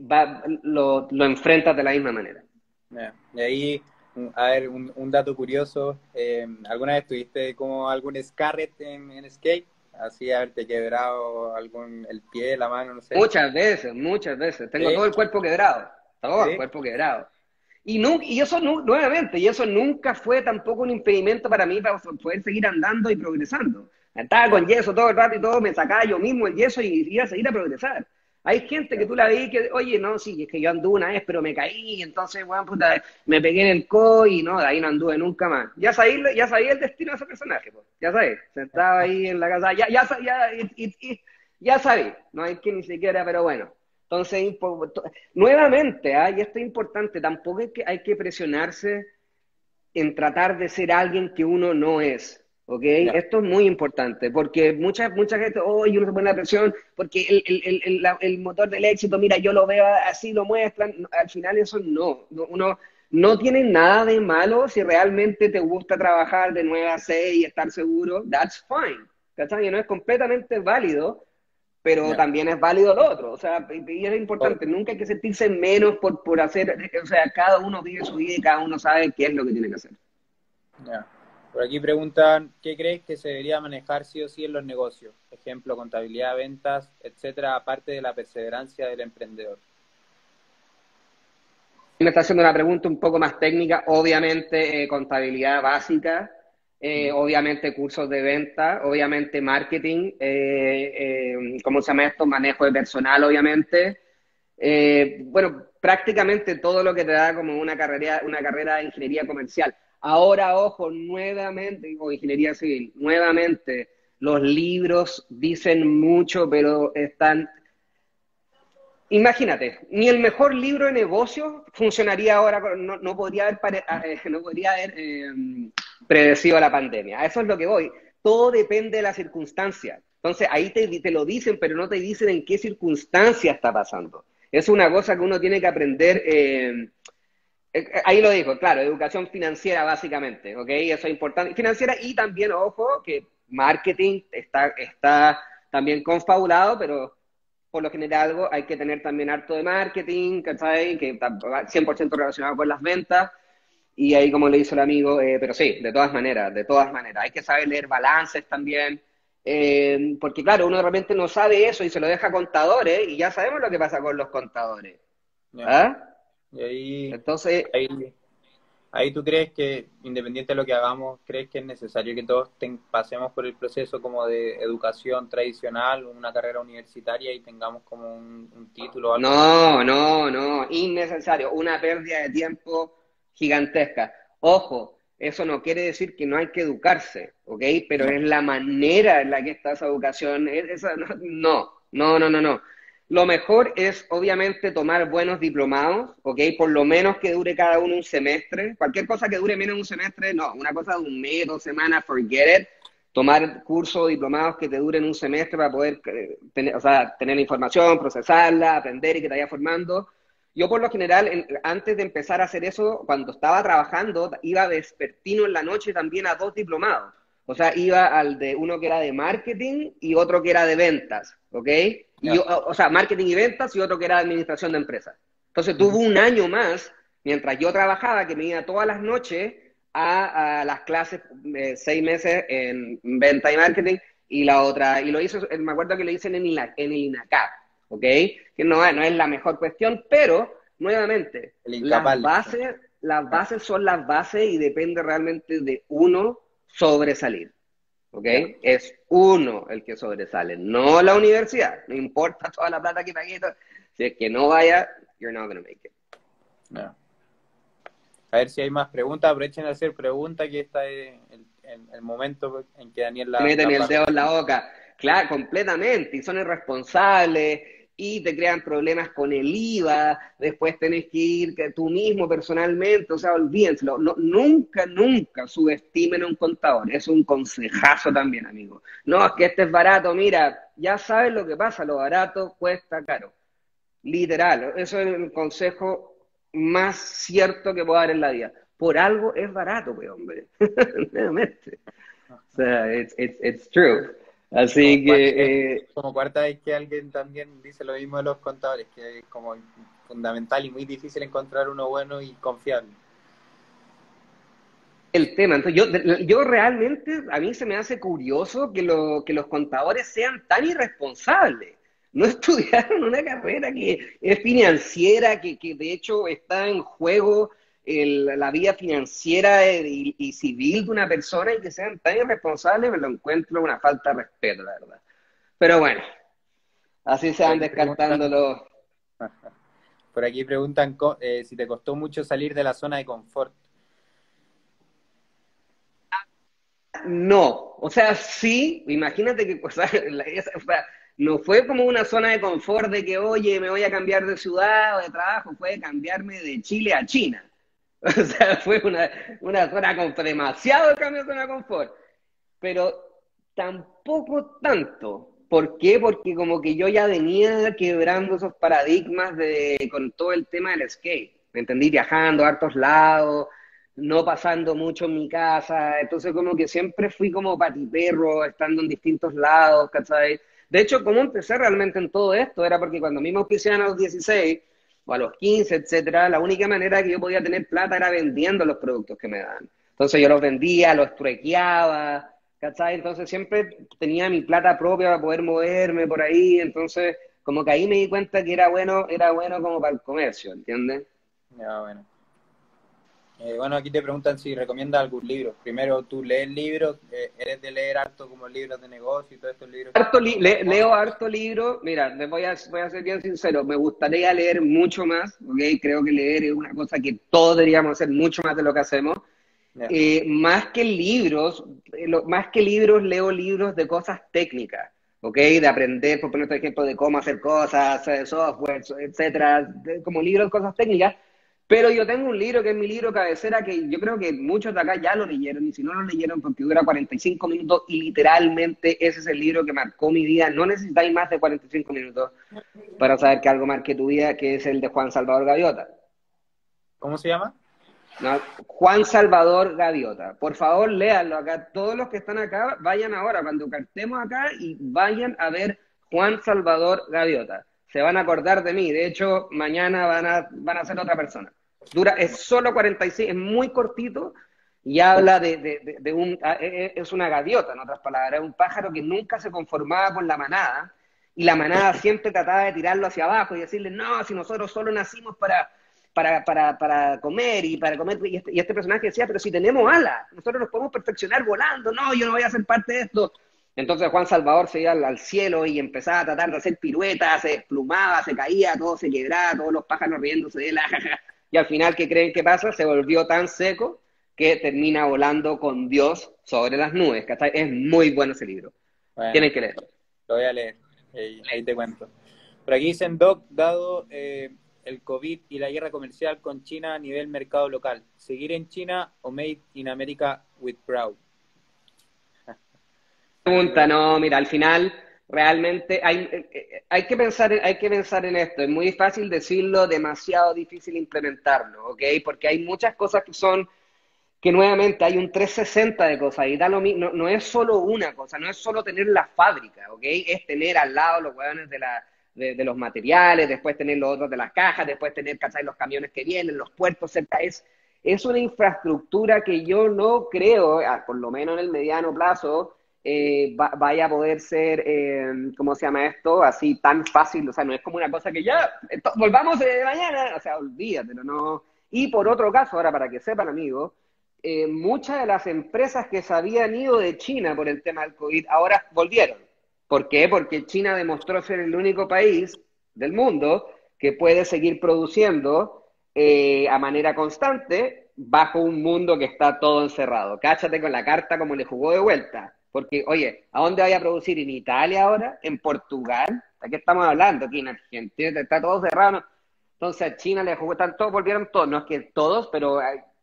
va, lo, lo enfrentas de la misma manera. Y ahí, a ver, un, dato curioso, eh, ¿alguna vez tuviste como algún escarret en, skate? Así haberte quebrado algún, el pie, la mano, no sé. Muchas veces, muchas veces. Tengo todo el cuerpo quebrado, todo el cuerpo quebrado. Y, y eso, nuevamente, y eso nunca fue tampoco un impedimento para mí para poder seguir andando y progresando. Estaba con yeso todo el rato y todo, me sacaba yo mismo el yeso y iba a seguir a progresar. Hay gente que tú la ves que, oye, no, sí, es que yo anduve una vez, pero me caí, entonces, bueno, puta, me pegué en el co y no, de ahí no anduve nunca más. Ya sabía, ya sabía el destino de ese personaje, pues, ya sabes, sentado ahí en la casa, ya, ya, ya, ya sabía, no hay que ni siquiera, pero bueno. Entonces, nuevamente, ¿ah? y esto es importante, tampoco que hay que presionarse en tratar de ser alguien que uno no es. ¿ok? Esto es muy importante, porque mucha, mucha gente, oh, uno se pone la presión, porque el, el, el, el, motor del éxito, mira, yo lo veo así, lo muestran, al final eso no, uno no tiene nada de malo si realmente te gusta trabajar de 9 a 6 y estar seguro, that's fine, ¿cachai? No es completamente válido, pero también es válido lo otro, o sea, y es importante, nunca hay que sentirse menos por, por hacer, o sea, cada uno vive su vida y cada uno sabe qué es lo que tiene que hacer. Por aquí preguntan, ¿qué crees que se debería manejar sí o sí en los negocios? Ejemplo, contabilidad, ventas, etcétera, aparte de la perseverancia del emprendedor. Me está haciendo una pregunta un poco más técnica. Obviamente, eh, contabilidad básica, eh, obviamente cursos de venta, obviamente marketing, eh, ¿cómo se llama esto? Manejo de personal, obviamente. bueno, prácticamente todo lo que te da como una carrera, una carrera de ingeniería comercial. Ahora, ojo, nuevamente, o ingeniería civil, nuevamente, los libros dicen mucho, pero están... Imagínate, ni el mejor libro de negocio funcionaría ahora, no, podría haber, eh, [LAUGHS] no podría haber em, predecido la pandemia. Eso es lo que voy. Todo depende de la circunstancia. Entonces, ahí te, lo dicen, pero no te dicen en qué circunstancia está pasando. Es una cosa que uno tiene que aprender eh, eh, eh, ahí lo dijo, claro, educación financiera básicamente, ¿ok? Eso es importante. Financiera y también, ojo, que marketing está, está también confabulado, pero por lo general hay que tener también harto de marketing, ¿cachai? Que está 100% relacionado con las ventas. Y ahí, como le dice el amigo, eh, pero sí, de todas maneras, de todas maneras. Hay que saber leer balances también. Eh, porque claro, uno realmente no sabe eso y se lo deja a contadores y ya sabemos lo que pasa con los contadores. ¿Ah? Y ahí, Entonces, ahí, tú crees que, independiente de lo que hagamos, crees que es necesario que todos pasemos por el proceso como de educación tradicional, una carrera universitaria y tengamos como un, título. No, no, no, innecesario, una pérdida de tiempo gigantesca. Ojo, eso no quiere decir que no hay que educarse, ¿ok? Pero es la manera en la que está esa educación. Esa, no, no, no, no, no. Lo mejor es, obviamente, tomar buenos diplomados, ¿ok? Por lo menos que dure cada uno un semestre. Cualquier cosa que dure menos un semestre, no. Una cosa de un mes, dos semanas, forget it. Tomar cursos o diplomados que te duren un semestre para poder eh, tener, o sea, tener información, procesarla, aprender y que te vaya formando. Yo por lo general, antes de empezar a hacer eso, cuando estaba trabajando, iba vespertino en la noche también a dos diplomados. O sea, iba al de uno que era de marketing y otro que era de ventas, ¿ok? o, sea, marketing y ventas y otro que era administración de empresas. Entonces tuvo un año más, mientras yo trabajaba, que me iba todas las noches a, las clases, eh, seis meses en venta y marketing, y la otra, y lo hice, me acuerdo que lo hice en el, en el INACAP, ¿ok? Que no, no es la mejor cuestión, pero nuevamente, las bases, las bases son las bases y depende realmente de uno sobresalir. ¿Ok? Es uno el que sobresale, no la universidad. No importa toda la plata que pagué. Si es que no vaya, you're not going to make it. A ver si hay más preguntas. Aprovechen de hacer preguntas, que está el, el, momento en que Daniel la. Meten el dedo en la boca. Claro, completamente. Y son irresponsables y te crean problemas con el IVA, después tenés que ir tú mismo personalmente, o sea, olvídenselo. No, nunca, nunca subestimen a un contador, es un consejazo también, amigo. No, es que este es barato, mira, ya sabes lo que pasa, lo barato cuesta caro. Literal, eso es el consejo más cierto que puedo dar en la vida. Por algo es barato, pues, hombre. [LAUGHS] o sea, it's, it's, it's true. Así que... Eh, como cuarta vez que alguien también dice lo mismo de los contadores, que es como fundamental y muy difícil encontrar uno bueno y confiable. El tema, entonces yo, yo realmente, a mí se me hace curioso que, lo, que los contadores sean tan irresponsables. No [LAUGHS] estudiaron una carrera que es financiera, que, que de hecho está en juego la vida financiera y, civil de una persona y que sean tan irresponsables, me lo encuentro una falta de respeto, la verdad. Pero bueno, así se van descartando los... [LAUGHS] Por aquí preguntan eh, si te costó mucho salir de la zona de confort. No, o sea, sí, imagínate que [LAUGHS] no fue como una zona de confort de que, oye, me voy a cambiar de ciudad o de trabajo, fue cambiarme de Chile a China. [LAUGHS] O sea, fue una, una zona con demasiado cambio de zona confort. Pero tampoco tanto. ¿Por qué? Porque como que yo ya venía quebrando esos paradigmas de, con todo el tema del skate. ¿Me entendí? Viajando a hartos lados, no pasando mucho en mi casa. Entonces como que siempre fui como patiperro, estando en distintos lados, ¿cachai? De hecho, como empecé realmente en todo esto? Era porque cuando a mí me a los 16, o a los 15, etcétera, la única manera que yo podía tener plata era vendiendo los productos que me dan. Entonces yo los vendía, los truequeaba, ¿cachai? Entonces siempre tenía mi plata propia para poder moverme por ahí, entonces como que ahí me di cuenta que era bueno, era bueno como para el comercio, ¿entiendes? Ya, bueno. Eh, bueno, aquí te preguntan si recomiendas algún libro. Primero, ¿tú lees libros? Eh, ¿Eres de leer harto como libros de negocio y todos estos libros? leo harto libro. Mira, les voy a, voy a ser bien sincero. Me gustaría leer mucho más, ¿ok? Creo que leer es una cosa que todos deberíamos hacer mucho más de lo que hacemos. Eh, más que libros, más que libros, leo libros de cosas técnicas. ¿ok? De aprender, por poner ejemplo, de cómo hacer cosas, software, etcétera, como libros de cosas técnicas, pero yo tengo un libro que es mi libro cabecera que yo creo que muchos de acá ya lo leyeron y si no lo leyeron porque dura 45 minutos y literalmente ese es el libro que marcó mi vida. No necesitáis más de 45 minutos para saber que algo marque tu vida, que es el de Juan Salvador Gaviota. ¿Cómo se llama? Juan Salvador Gaviota. Por favor, léanlo acá. Todos los que están acá, vayan ahora, cuando cartemos acá y vayan a ver Juan Salvador Gaviota se van a acordar de mí. De hecho, mañana van a, van a ser otra persona. Dura, es solo 46, es muy cortito y habla de, de, un, ah, e, e, es una gaviota, en otras palabras, un pájaro que nunca se conformaba con la manada, y la manada siempre trataba de tirarlo hacia abajo y decirle, no, si nosotros solo nacimos para, para, para, para comer y para comer, y este, y este personaje decía, pero si tenemos alas, nosotros nos podemos perfeccionar volando, no, yo no voy a ser parte de esto. Entonces Juan Salvador se iba al, cielo y empezaba a tratar de hacer piruetas, se desplumaba, se caía, todo se quebraba, todos los pájaros riéndose de la [LAUGHS] Y al final, ¿qué creen que pasa? Se volvió tan seco que termina volando con Dios sobre las nubes. Es muy bueno ese libro. Tienen que leerlo. Lo voy a leer, ahí, te cuento. Por aquí dicen, Doc, dado eh, el COVID y la guerra comercial con China a nivel mercado local, ¿seguir en China o Made in America with Proud? Pregunta, no, mira, al final realmente hay, eh, hay, que pensar, hay que pensar en esto. Es muy fácil decirlo, demasiado difícil implementarlo, ¿ok? Porque hay muchas cosas que son que nuevamente hay un 360 de cosas y da lo mismo, no, es solo una cosa, no es solo tener la fábrica, ¿ok? Es tener al lado los hueones de, la, de, los materiales, después tener los otros de las cajas, después tener, ¿cachai? Los camiones que vienen, los puertos cerca, es, es una infraestructura que yo no creo, por lo menos en el mediano plazo, eh, vaya a poder ser, eh, ¿cómo se llama esto? Así tan fácil, o sea, no es como una cosa que ya, volvamos de mañana, o sea, olvídatelo, no. Y por otro caso, ahora para que sepan amigos, eh, muchas de las empresas que se habían ido de China por el tema del COVID ahora volvieron. ¿Por qué? Porque China demostró ser el único país del mundo que puede seguir produciendo eh, a manera constante bajo un mundo que está todo encerrado. Cáchate con la carta como le jugó de vuelta. Porque, oye, ¿a dónde vaya a producir? ¿En Italia ahora? ¿En Portugal? ¿De qué estamos hablando? Aquí en Argentina está todo cerrado. Entonces a China le jugó, están todos, volvieron todos, no es que todos, pero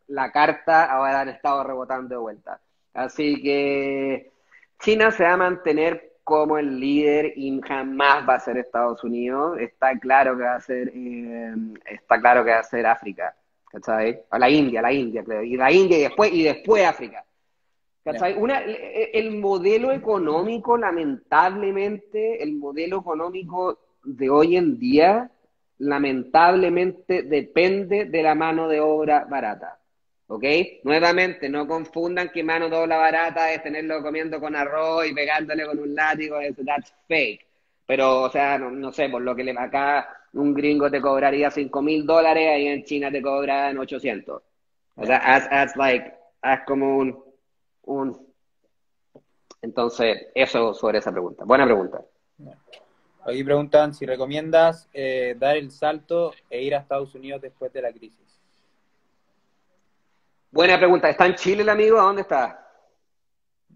la carta ahora han estado rebotando de vuelta. Así que China se va a mantener como el líder y jamás va a ser Estados Unidos. Está claro que va a ser, eh, está claro que va a ser África, ¿cachai? O la India, la India, creo. Y la India y después, y después África. ¿Cachai? Una, el modelo económico, lamentablemente, el modelo económico de hoy en día, lamentablemente depende de la mano de obra barata. ¿Ok? Nuevamente, no confundan que mano dobla barata es tenerlo comiendo con arroz y pegándole con un látigo, that's fake. Pero, o sea, no, sé, por lo que le acá un gringo te cobraría 5 mil dólares, ahí en China te cobran 800. O sea, as, like, as como un, un... Entonces, eso sobre esa pregunta. Buena pregunta. Aquí preguntan si recomiendas eh, dar el salto e ir a Estados Unidos después de la crisis. Buena pregunta. ¿Está en Chile el amigo? ¿A dónde está?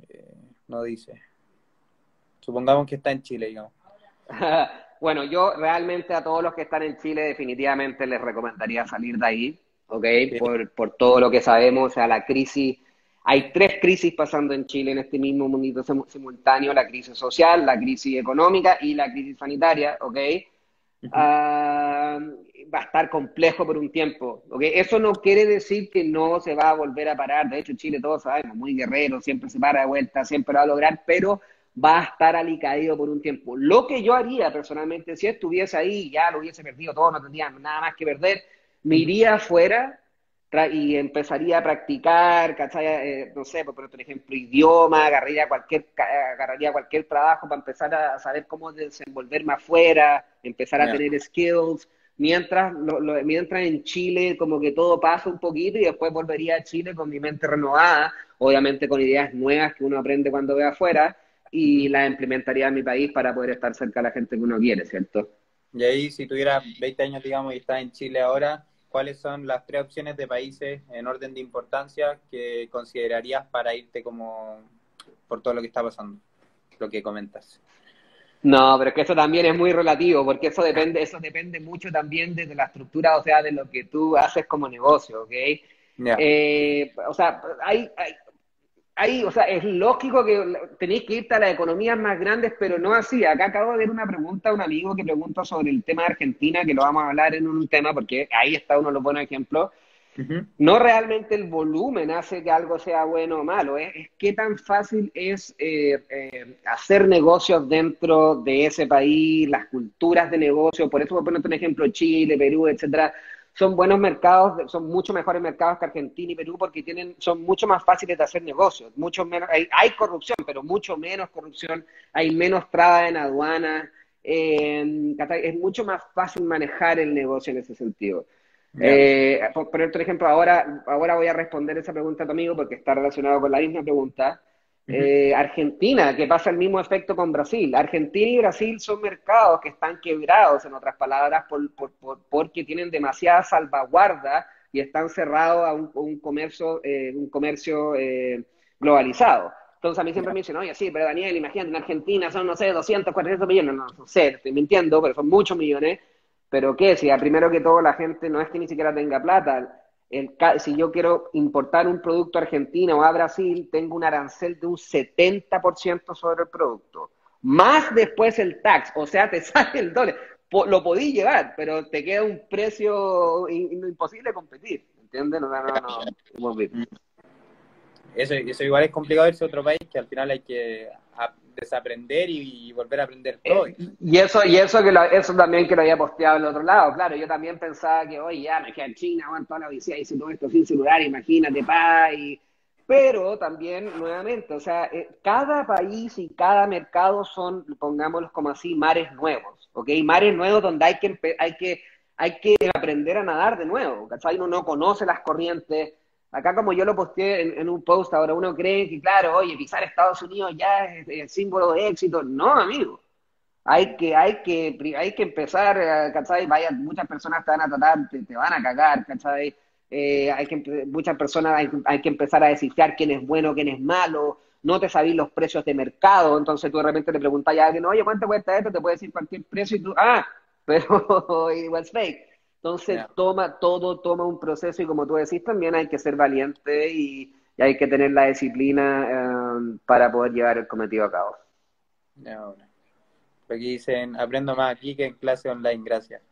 Eh, no dice. Supongamos que está en Chile, digamos. [LAUGHS] bueno, yo realmente a todos los que están en Chile definitivamente les recomendaría salir de ahí, ¿ok? Por, por, todo lo que sabemos, o sea, la crisis, hay tres crisis pasando en Chile en este mismo momento simultáneo, la crisis social, la crisis económica y la crisis sanitaria, ¿ok? va a estar complejo por un tiempo. ¿okay? Eso no quiere decir que no se va a volver a parar. De hecho, Chile, todos sabemos, muy guerrero, siempre se para de vuelta, siempre lo va a lograr, pero va a estar alicaído por un tiempo. Lo que yo haría personalmente, si estuviese ahí, ya lo hubiese perdido todo, no tendría nada más que perder, me iría afuera y empezaría a practicar, ¿cachai? Eh, no sé, por ejemplo, idioma, agarraría cualquier, agarraría cualquier trabajo para empezar a saber cómo desenvolverme afuera, empezar a tener skills, mientras, mientras en Chile como que todo pasa un poquito y después volvería a Chile con mi mente renovada, obviamente con ideas nuevas que uno aprende cuando ve afuera y las implementaría en mi país para poder estar cerca de la gente que uno quiere, ¿cierto? Y ahí, si tuviera 20 años, digamos, y estás en Chile ahora, ¿cuáles son las tres opciones de países en orden de importancia que considerarías para irte como por todo lo que está pasando, lo que comentas? No, pero es que eso también es muy relativo, porque eso depende, eso depende mucho también de la estructura, o sea, de lo que tú haces como negocio, ¿ok? Eh, o sea, hay, hay, o sea, es lógico que tenéis que irte a las economías más grandes, pero no así. Acá acabo de ver una pregunta a un amigo que pregunta sobre el tema de Argentina, que lo vamos a hablar en un tema, porque ahí está uno de los buenos ejemplos. No realmente el volumen hace que algo sea bueno o malo, es, qué tan fácil es eh, eh, hacer negocios dentro de ese país, las culturas de negocio, por eso voy a poner un ejemplo, Chile, Perú, etcétera, son buenos mercados, son mucho mejores mercados que Argentina y Perú porque tienen, son mucho más fáciles de hacer negocios, mucho menos, hay, hay corrupción, pero mucho menos corrupción, hay menos traba en aduanas, eh, es mucho más fácil manejar el negocio en ese sentido. Eh, por otro ejemplo, ahora, ahora voy a responder esa pregunta a tu amigo porque está relacionado con la misma pregunta. Eh, Argentina, que pasa el mismo efecto con Brasil. Argentina y Brasil son mercados que están quebrados, en otras palabras, por, porque tienen demasiada salvaguarda y están cerrados a un, comercio, eh, un comercio eh, globalizado. Entonces a mí siempre me dicen, oye, sí, pero Daniel, imagínate, en Argentina son, no sé, 200, 400 millones. No, no sé, estoy mintiendo, pero son muchos millones. Pero ¿qué? Si primero que todo la gente no es que ni siquiera tenga plata, si yo quiero importar un producto a Argentina o a Brasil, tengo un arancel de un 70% sobre el producto. Más después el tax, o sea, te [LAUGHS] sale el doble. Lo podí llevar, pero te queda un precio imposible competir. ¿Entiendes? No, no, no. Eso, eso igual es complicado irse a otro país que al final hay que desaprender y, volver a aprender todo. Eh, y eso, y eso que eso también que lo había posteado el otro lado, claro, yo también pensaba que, oye, ya me quedé en China, bueno, toda la odisea, hice todo esto sin celular, imagínate, pa, y... Pero también, nuevamente, o sea, eh, cada país y cada mercado son, pongámoslos como así, mares nuevos, ¿ok? Mares nuevos donde hay que, hay que, hay que aprender a nadar de nuevo, ¿cachai? Uno no conoce las corrientes, Acá como yo lo posteé en, un post, ahora uno cree que, claro, oye, pisar Estados Unidos ya es el símbolo de éxito. No, amigo. Hay que, hay que, hay que empezar, eh, ¿cachai? Vaya, muchas personas te van a tratar, te, van a cagar, ¿cachai? Eh, hay que, muchas personas hay, que empezar a descifrar quién es bueno, quién es malo, no te sabís los precios de mercado, entonces tú de repente le preguntas a alguien, oye, ¿cuánto cuesta esto? Te puede decir cualquier precio y tú, ah, [LAUGHS] pero igual es fake. Entonces, toma, todo toma un proceso y como tú decís, también hay que ser valiente y, hay que tener la disciplina em, para poder llevar el cometido a cabo. Aquí dicen, aprendo más aquí que en clase online, gracias.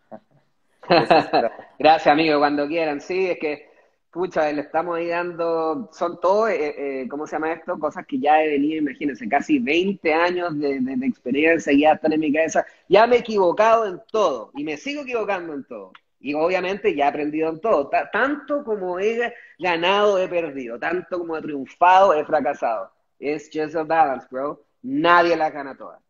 [LAUGHS] gracias, amigo, cuando quieran. Sí, es que, pucha, le estamos ahí dando, son todo, eh, eh, ¿cómo se llama esto? Cosas que ya he venido, imagínense, casi 20 años de, de experiencia, ya están en mi cabeza. Ya me he equivocado en todo y me sigo equivocando en todo. Y obviamente ya he aprendido en todo. tanto como he ganado, he perdido. Tanto como he triunfado, he fracasado. Es just a balance, bro. Nadie la gana todas.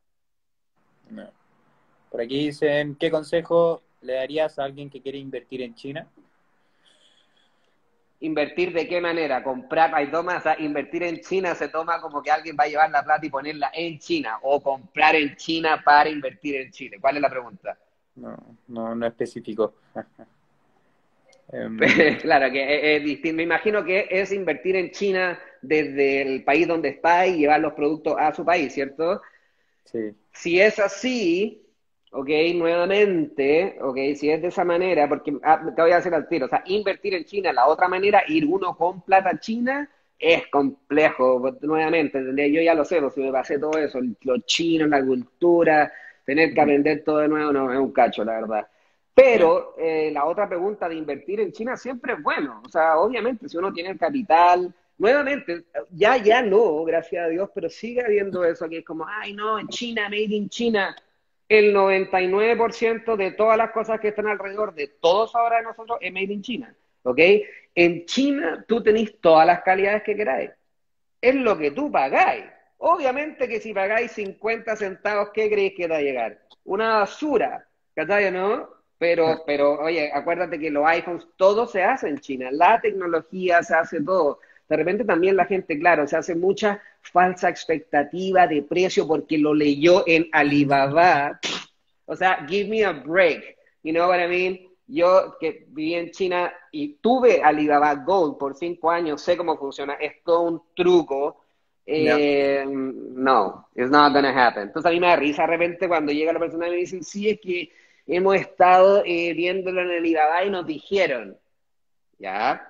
Por aquí dicen, ¿qué consejo le darías a alguien que quiere invertir en China? ¿Invertir de qué manera? Comprar, hay dos más, invertir en China se toma como que alguien va a llevar la plata y ponerla en China, o comprar en China para invertir en Chile. ¿Cuál es la pregunta? No, no, no específico. [LAUGHS] Em, [LAUGHS] claro, que es, distinto. Me imagino que es invertir en China desde el país donde está y llevar los productos a su país, ¿cierto? Sí. Si es así, ok, nuevamente, ok, si es de esa manera, porque ah, te voy a hacer al tiro, o sea, invertir en China, la otra manera, ir uno con plata china, es complejo, nuevamente, yo ya lo sé, pues, si me pasé todo eso, los chinos, la cultura, tener que aprender todo de nuevo no es un cacho, la verdad. Pero eh, la otra pregunta de invertir en China siempre es bueno. O sea, obviamente, si uno tiene el capital, nuevamente, ya, ya no, gracias a Dios, pero sigue habiendo eso que es como, ay, no, en China, made in China. El 99% de todas las cosas que están alrededor de todos ahora de nosotros es made in China. ¿Ok? En China tú tenés todas las calidades que queráis. Es lo que tú pagáis. Obviamente que si pagáis 50 centavos, ¿qué creéis que va a llegar? Una basura, ¿cachai no? Pero, pero, oye, acuérdate que los iPhones, todo se hace en China, la tecnología se hace todo. De repente también la gente, claro, se hace mucha falsa expectativa de precio porque lo leyó en Alibaba. O sea, give me a break. You know what I mean? Yo que viví en China y tuve Alibaba Gold por cinco años, sé cómo funciona, es todo un truco eh, no, it's not gonna happen. Entonces a mí me da risa de repente cuando llega la persona y me dicen, sí, es que hemos estado eh, viéndolo en el Alibaba y nos dijeron, ya,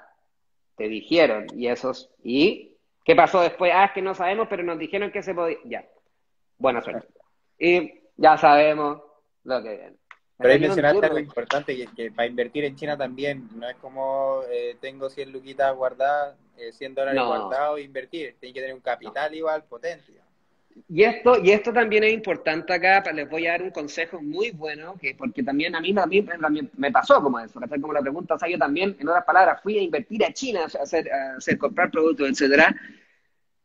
te dijeron, y esos, ¿y qué pasó después? Ah, es que no sabemos, pero nos dijeron que se podía, ya, buena suerte. Y ya sabemos lo que viene. Pero ahí mencionaste algo importante, que, para invertir en China también, no es como eh, tengo 100 luquitas guardadas, eh, 100 dólares guardados e invertir, tiene que tener un capital igual potente. Y esto, y esto también es importante acá, les voy a dar un consejo muy bueno, que porque también a mí, a mí, me pasó como eso, como la pregunta, o sea, yo también, en otras palabras, fui a invertir a China, a hacer, a hacer comprar productos, etcétera,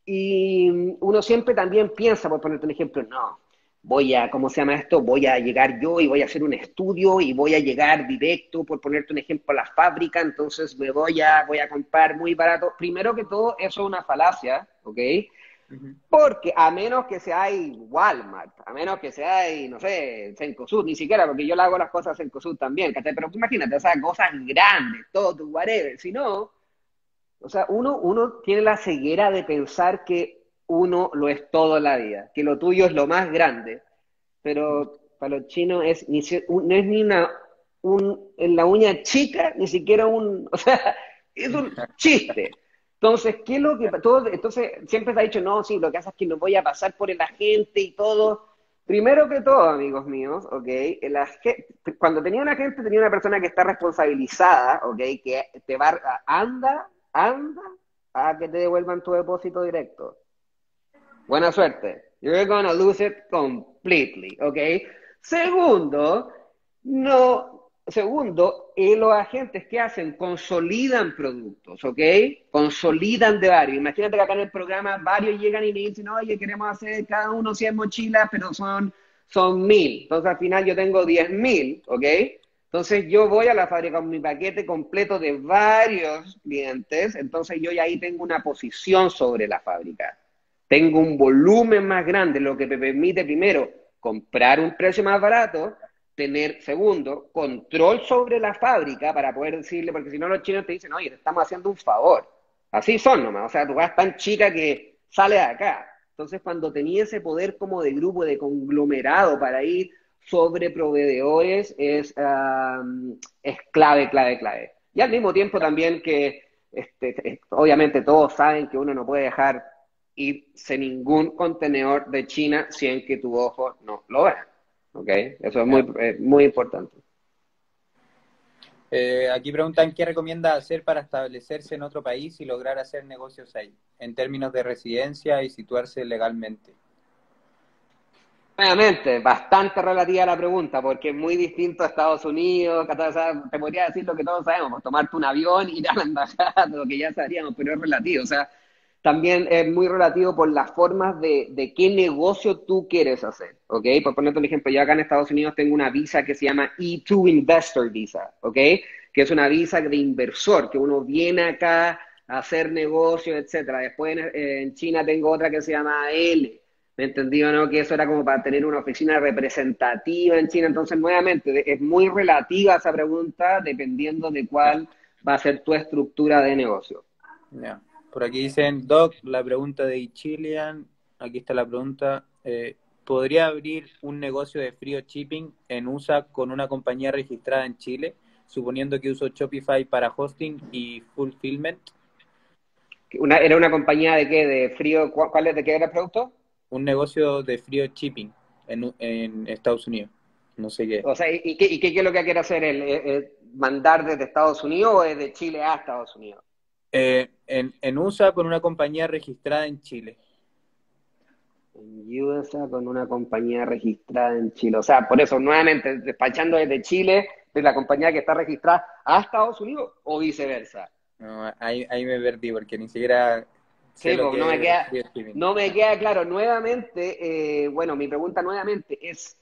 y uno siempre también piensa, por ponerte un ejemplo, no, voy a, ¿cómo se llama esto? Voy a llegar yo y voy a hacer un estudio y voy a llegar directo, por ponerte un ejemplo, a la fábrica, entonces me voy a, voy a comprar muy barato. Primero que todo, eso es una falacia, ¿ok? Porque a menos que sea Walmart, a menos que sea, no sé, Cencosud, ni siquiera, porque yo le hago las cosas en Cencosud también, Pero imagínate, o sea, cosas grandes, todo whatever. Si no, o sea, uno, uno tiene la ceguera de pensar que uno lo es todo en la vida, que lo tuyo es lo más grande, pero para los chinos es ni, no es ni una, un, en la uña chica, ni siquiera un, [LAUGHS] o sea, es un chiste. Entonces, ¿qué es lo que todo, entonces siempre se ha dicho, no, sí, lo que hace es que no voy a pasar por el agente y todo. Primero que todo, amigos míos, ¿ok? El cuando tenía una agente, tenía una persona que está responsabilizada, ¿ok? Que te va, anda, anda a que te devuelvan tu depósito directo. Buena suerte. You're gonna lose it completely, ¿ok? Segundo, no Segundo, eh, los agentes que hacen consolidan productos, ¿ok? Consolidan de varios. Imagínate que acá en el programa varios llegan y me dicen, oye, queremos hacer cada uno 100 mochilas, pero son, son mil. Entonces al final yo tengo 10 mil, ¿ok? Entonces yo voy a la fábrica con mi paquete completo de varios clientes, entonces yo ya ahí tengo una posición sobre la fábrica. Tengo un volumen más grande, lo que me permite primero comprar un precio más barato tener, segundo, control sobre la fábrica para poder decirle, porque si no los chinos te dicen, oye, te estamos haciendo un favor. Así son nomás, o sea, tú vas tan chica que sale de acá. Entonces, cuando tenía ese poder como de grupo, de conglomerado para ir sobre proveedores, es, es clave, clave, clave. Y al mismo tiempo también que, este, obviamente todos saben que uno no puede dejar irse ningún contenedor de China sin que tu ojo no lo vea. ¿ok? Eso es muy, eh, muy importante. Eh, aquí preguntan qué recomienda hacer para establecerse en otro país y lograr hacer negocios ahí, en términos de residencia y situarse legalmente. Obviamente, bastante relativa la pregunta, porque es muy distinto a Estados Unidos, te podría decir lo que todos sabemos, tomarte un avión, ir a la embajada, lo que ya sabríamos, pero es relativo, o sea, también es muy relativo por las formas de, qué negocio tú quieres hacer, ¿ok? Por ponerte un ejemplo, yo acá en Estados Unidos tengo una visa que se llama E2 Investor Visa, ¿ok? Que es una visa de inversor, que uno viene acá a hacer negocios, etcétera. Después en, China tengo otra que se llama L, ¿me entendí o no? Que eso era como para tener una oficina representativa en China. Entonces, nuevamente, es muy relativa esa pregunta dependiendo de cuál va a ser tu estructura de negocio. Por aquí dicen, Doc, la pregunta de Chilean, aquí está la pregunta, eh, ¿podría abrir un negocio de frío shipping en USA con una compañía registrada en Chile, suponiendo que uso Shopify para hosting y fulfillment? Una, ¿Era una compañía de qué? ¿De frío? ¿Cuál es de qué era el producto? Un negocio de frío shipping en, en Estados Unidos. No sé qué. O sea, ¿y qué, y qué, es lo que quiere hacer él? ¿Mandar desde Estados Unidos o desde Chile a Estados Unidos? Eh, en, en, USA con una compañía registrada en Chile. En USA con una compañía registrada en Chile. O sea, por eso, nuevamente, despachando desde Chile, de la compañía que está registrada a Estados Unidos o viceversa. No, ahí, ahí me perdí porque ni siquiera Sí, no, me queda, no me queda claro. Nuevamente, eh, bueno, mi pregunta nuevamente es,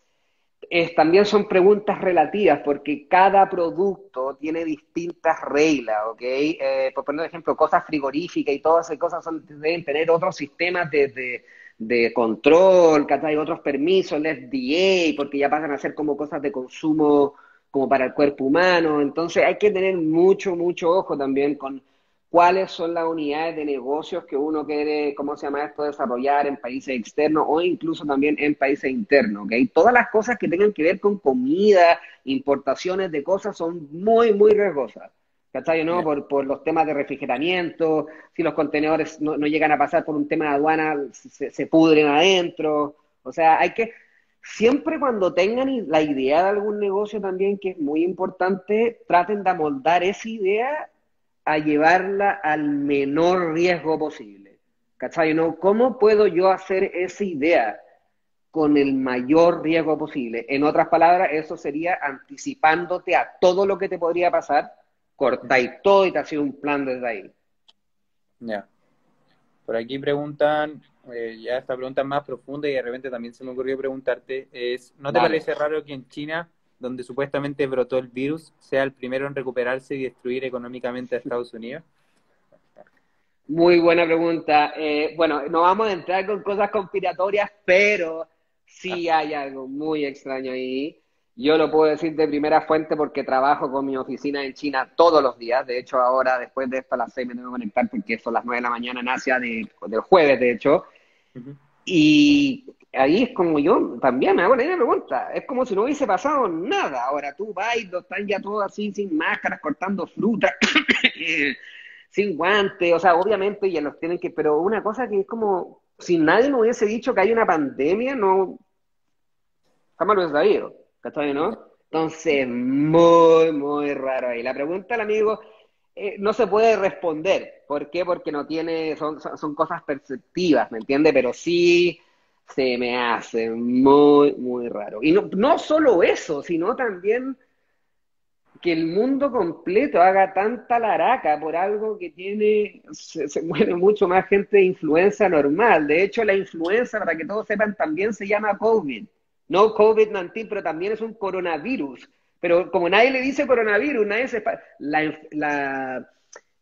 también son preguntas relativas porque cada producto tiene distintas reglas, ¿ok? Eh, por poner ejemplo, cosas frigoríficas y todas esas cosas deben tener otros sistemas de, de, control, hay otros permisos, el FDA, porque ya pasan a ser como cosas de consumo como para el cuerpo humano. Entonces hay que tener mucho, mucho ojo también con cuáles son las unidades de negocios que uno quiere, ¿cómo se llama esto?, desarrollar en países externos o incluso también en países internos, ¿ok? Todas las cosas que tengan que ver con comida, importaciones de cosas son muy, muy riesgosas. ¿Cachai? ¿no? Por, por, los temas de refrigeramiento, si los contenedores no, llegan a pasar por un tema de aduana, se, se pudren adentro. O sea, hay que, siempre cuando tengan la idea de algún negocio también, que es muy importante, traten de amoldar esa idea a llevarla al menor riesgo posible. ¿Cachai? ¿No? ¿Cómo puedo yo hacer esa idea con el mayor riesgo posible? En otras palabras, eso sería anticipándote a todo lo que te podría pasar, cortáis todo y te haces un plan desde ahí. Ya. Por aquí preguntan, eh, ya esta pregunta es más profunda y de repente también se me ocurrió preguntarte, es, ¿no te parece raro que en China, donde supuestamente brotó el virus, sea el primero en recuperarse y destruir económicamente a Estados Unidos? Muy buena pregunta. Eh, bueno, no vamos a entrar con cosas conspiratorias, pero sí hay algo muy extraño ahí. Yo lo puedo decir de primera fuente porque trabajo con mi oficina en China todos los días. De hecho, ahora, después de esto, a las seis me tengo que conectar porque son las nueve de la mañana en Asia de, del jueves, de hecho. Y ahí es como yo también me hago la misma pregunta. Es como si no hubiese pasado nada. Ahora tú vas y están ya todos así, sin máscaras, cortando fruta. [COUGHS] sin guantes, o sea, obviamente ya los tienen que, pero una cosa que es como, si nadie me hubiese dicho que hay una pandemia, no, jamás lo hubiese sabido, ¿cachai, no? Entonces, muy, muy raro ahí. La pregunta al amigo eh, no se puede responder. ¿Por qué? Porque no tiene, son, son cosas perceptivas, ¿me entiende? Pero sí se me hace muy, muy raro. Y no, no solo eso, sino también que el mundo completo haga tanta laraca por algo que tiene, se, muere mucho más gente de influenza normal. De hecho, la influenza, para que todos sepan, también se llama COVID. No COVID-19, pero también es un coronavirus. Pero como nadie le dice coronavirus, nadie se... La, la,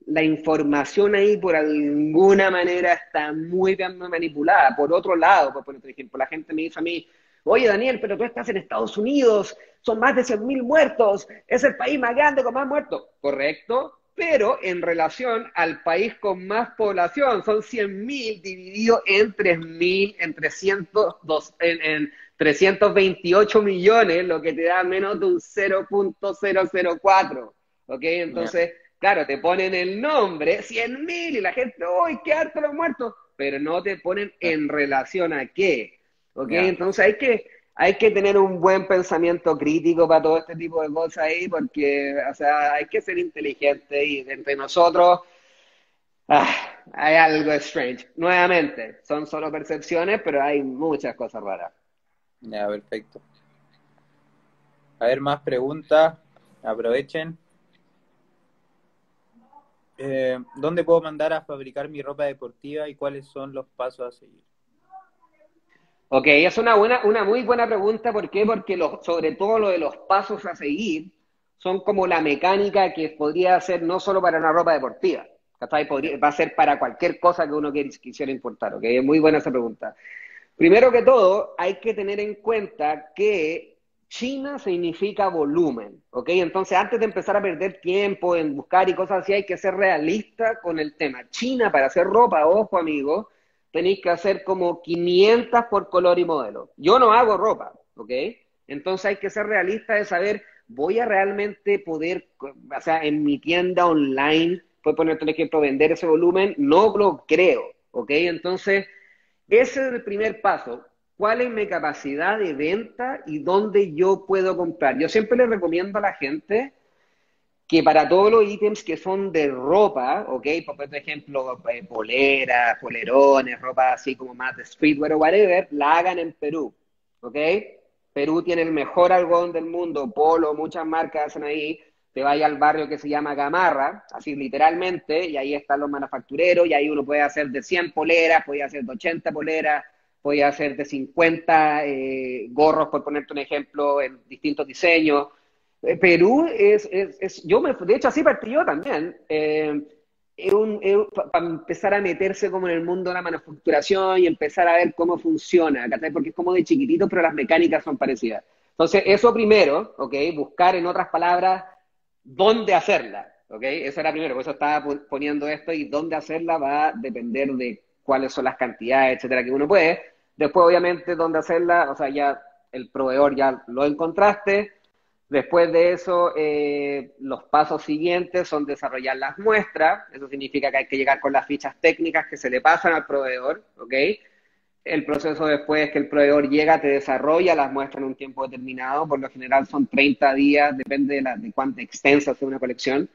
la información ahí por alguna manera está muy bien manipulada. Por otro lado, por ejemplo, la gente me dice a mí, oye Daniel, pero tú estás en Estados Unidos, son más de 100.000 muertos, es el país más grande con más muertos. Correcto, pero en relación al país con más población, son 100.000 dividido en 3.000, en, 302, en, en 328 millones, lo que te da menos de un 0.004. ¿Ok? Entonces, claro, te ponen el nombre, 100.000, y la gente, ¡uy, qué harto los muertos! Pero no te ponen en relación a qué. ¿Ok? Entonces hay que hay que tener un buen pensamiento crítico para todo este tipo de cosas ahí, porque, o sea, hay que ser inteligente y entre nosotros ah, hay algo strange. Nuevamente, son solo percepciones, pero hay muchas cosas raras. Ya, perfecto. A ver, más preguntas. Aprovechen. Eh, ¿Dónde puedo mandar a fabricar mi ropa deportiva y cuáles son los pasos a seguir? Ok, es una, buena, una muy buena pregunta. ¿Por qué? Porque sobre todo lo de los pasos a seguir son como la mecánica que podría ser no solo para una ropa deportiva, va a ser para cualquier cosa que uno quisiera importar. ¿ok? Es muy buena esa pregunta. Primero que todo, hay que tener en cuenta que China significa volumen, ¿ok? Entonces, antes de empezar a perder tiempo en buscar y cosas así, hay que ser realista con el tema. China, para hacer ropa, ojo, amigo, tenéis que hacer como 500 por color y modelo. Yo no hago ropa, ¿ok? Entonces hay que ser realista de saber, voy a realmente poder, o sea, en mi tienda online, puedo ponerte un ejemplo, vender ese volumen, no lo creo, ¿ok? Entonces, ese es el primer paso. ¿Cuál es mi capacidad de venta y dónde yo puedo comprar? Yo siempre le recomiendo a la gente que para todos los ítems que son de ropa, ¿ok? Por ejemplo, eh, poleras, polerones, ropa así como más de streetwear o whatever, la hagan en Perú, ¿ok? Perú tiene el mejor algodón del mundo, polo, muchas marcas hacen ahí. Te vaya al barrio que se llama Gamarra, así literalmente, y ahí están los manufactureros, y ahí uno puede hacer de 100 poleras, puede hacer de 80 poleras, puede hacer de 50 eh, gorros, por ponerte un ejemplo, en distintos diseños eh, Perú es, es, yo me, de hecho así partí yo también, eh, para empezar a meterse como en el mundo de la manufacturación y empezar a ver cómo funciona, porque es como de chiquitito, pero las mecánicas son parecidas. Entonces, eso primero, ¿ok? Buscar en otras palabras dónde hacerla, ¿ok? Eso era primero, por eso estaba poniendo esto y dónde hacerla va a depender de cuáles son las cantidades, etcétera, que uno puede. Después, obviamente, dónde hacerla, o sea, ya el proveedor ya lo encontraste, Después de eso, eh, los pasos siguientes son desarrollar las muestras. Eso significa que hay que llegar con las fichas técnicas que se le pasan al proveedor, ¿ok? El proceso después es que el proveedor llega, te desarrolla las muestras en un tiempo determinado. Por lo general son 30 días, depende de, la, de cuánta extensa sea una colección.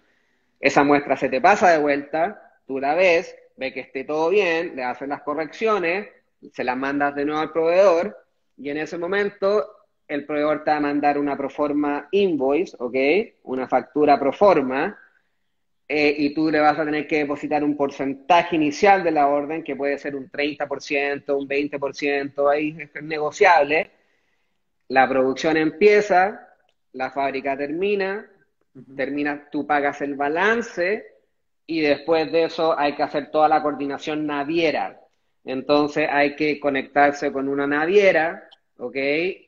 Esa muestra se te pasa de vuelta, tú la ves, ve que esté todo bien, le hacen las correcciones, se las mandas de nuevo al proveedor y en ese momento el proveedor te va a mandar una proforma invoice, ¿ok? Una factura proforma eh, y tú le vas a tener que depositar un porcentaje inicial de la orden, que puede ser un 30%, un 20%, ahí es negociable. La producción empieza, la fábrica termina, termina, tú pagas el balance y después de eso hay que hacer toda la coordinación naviera. Entonces hay que conectarse con una naviera, ¿ok?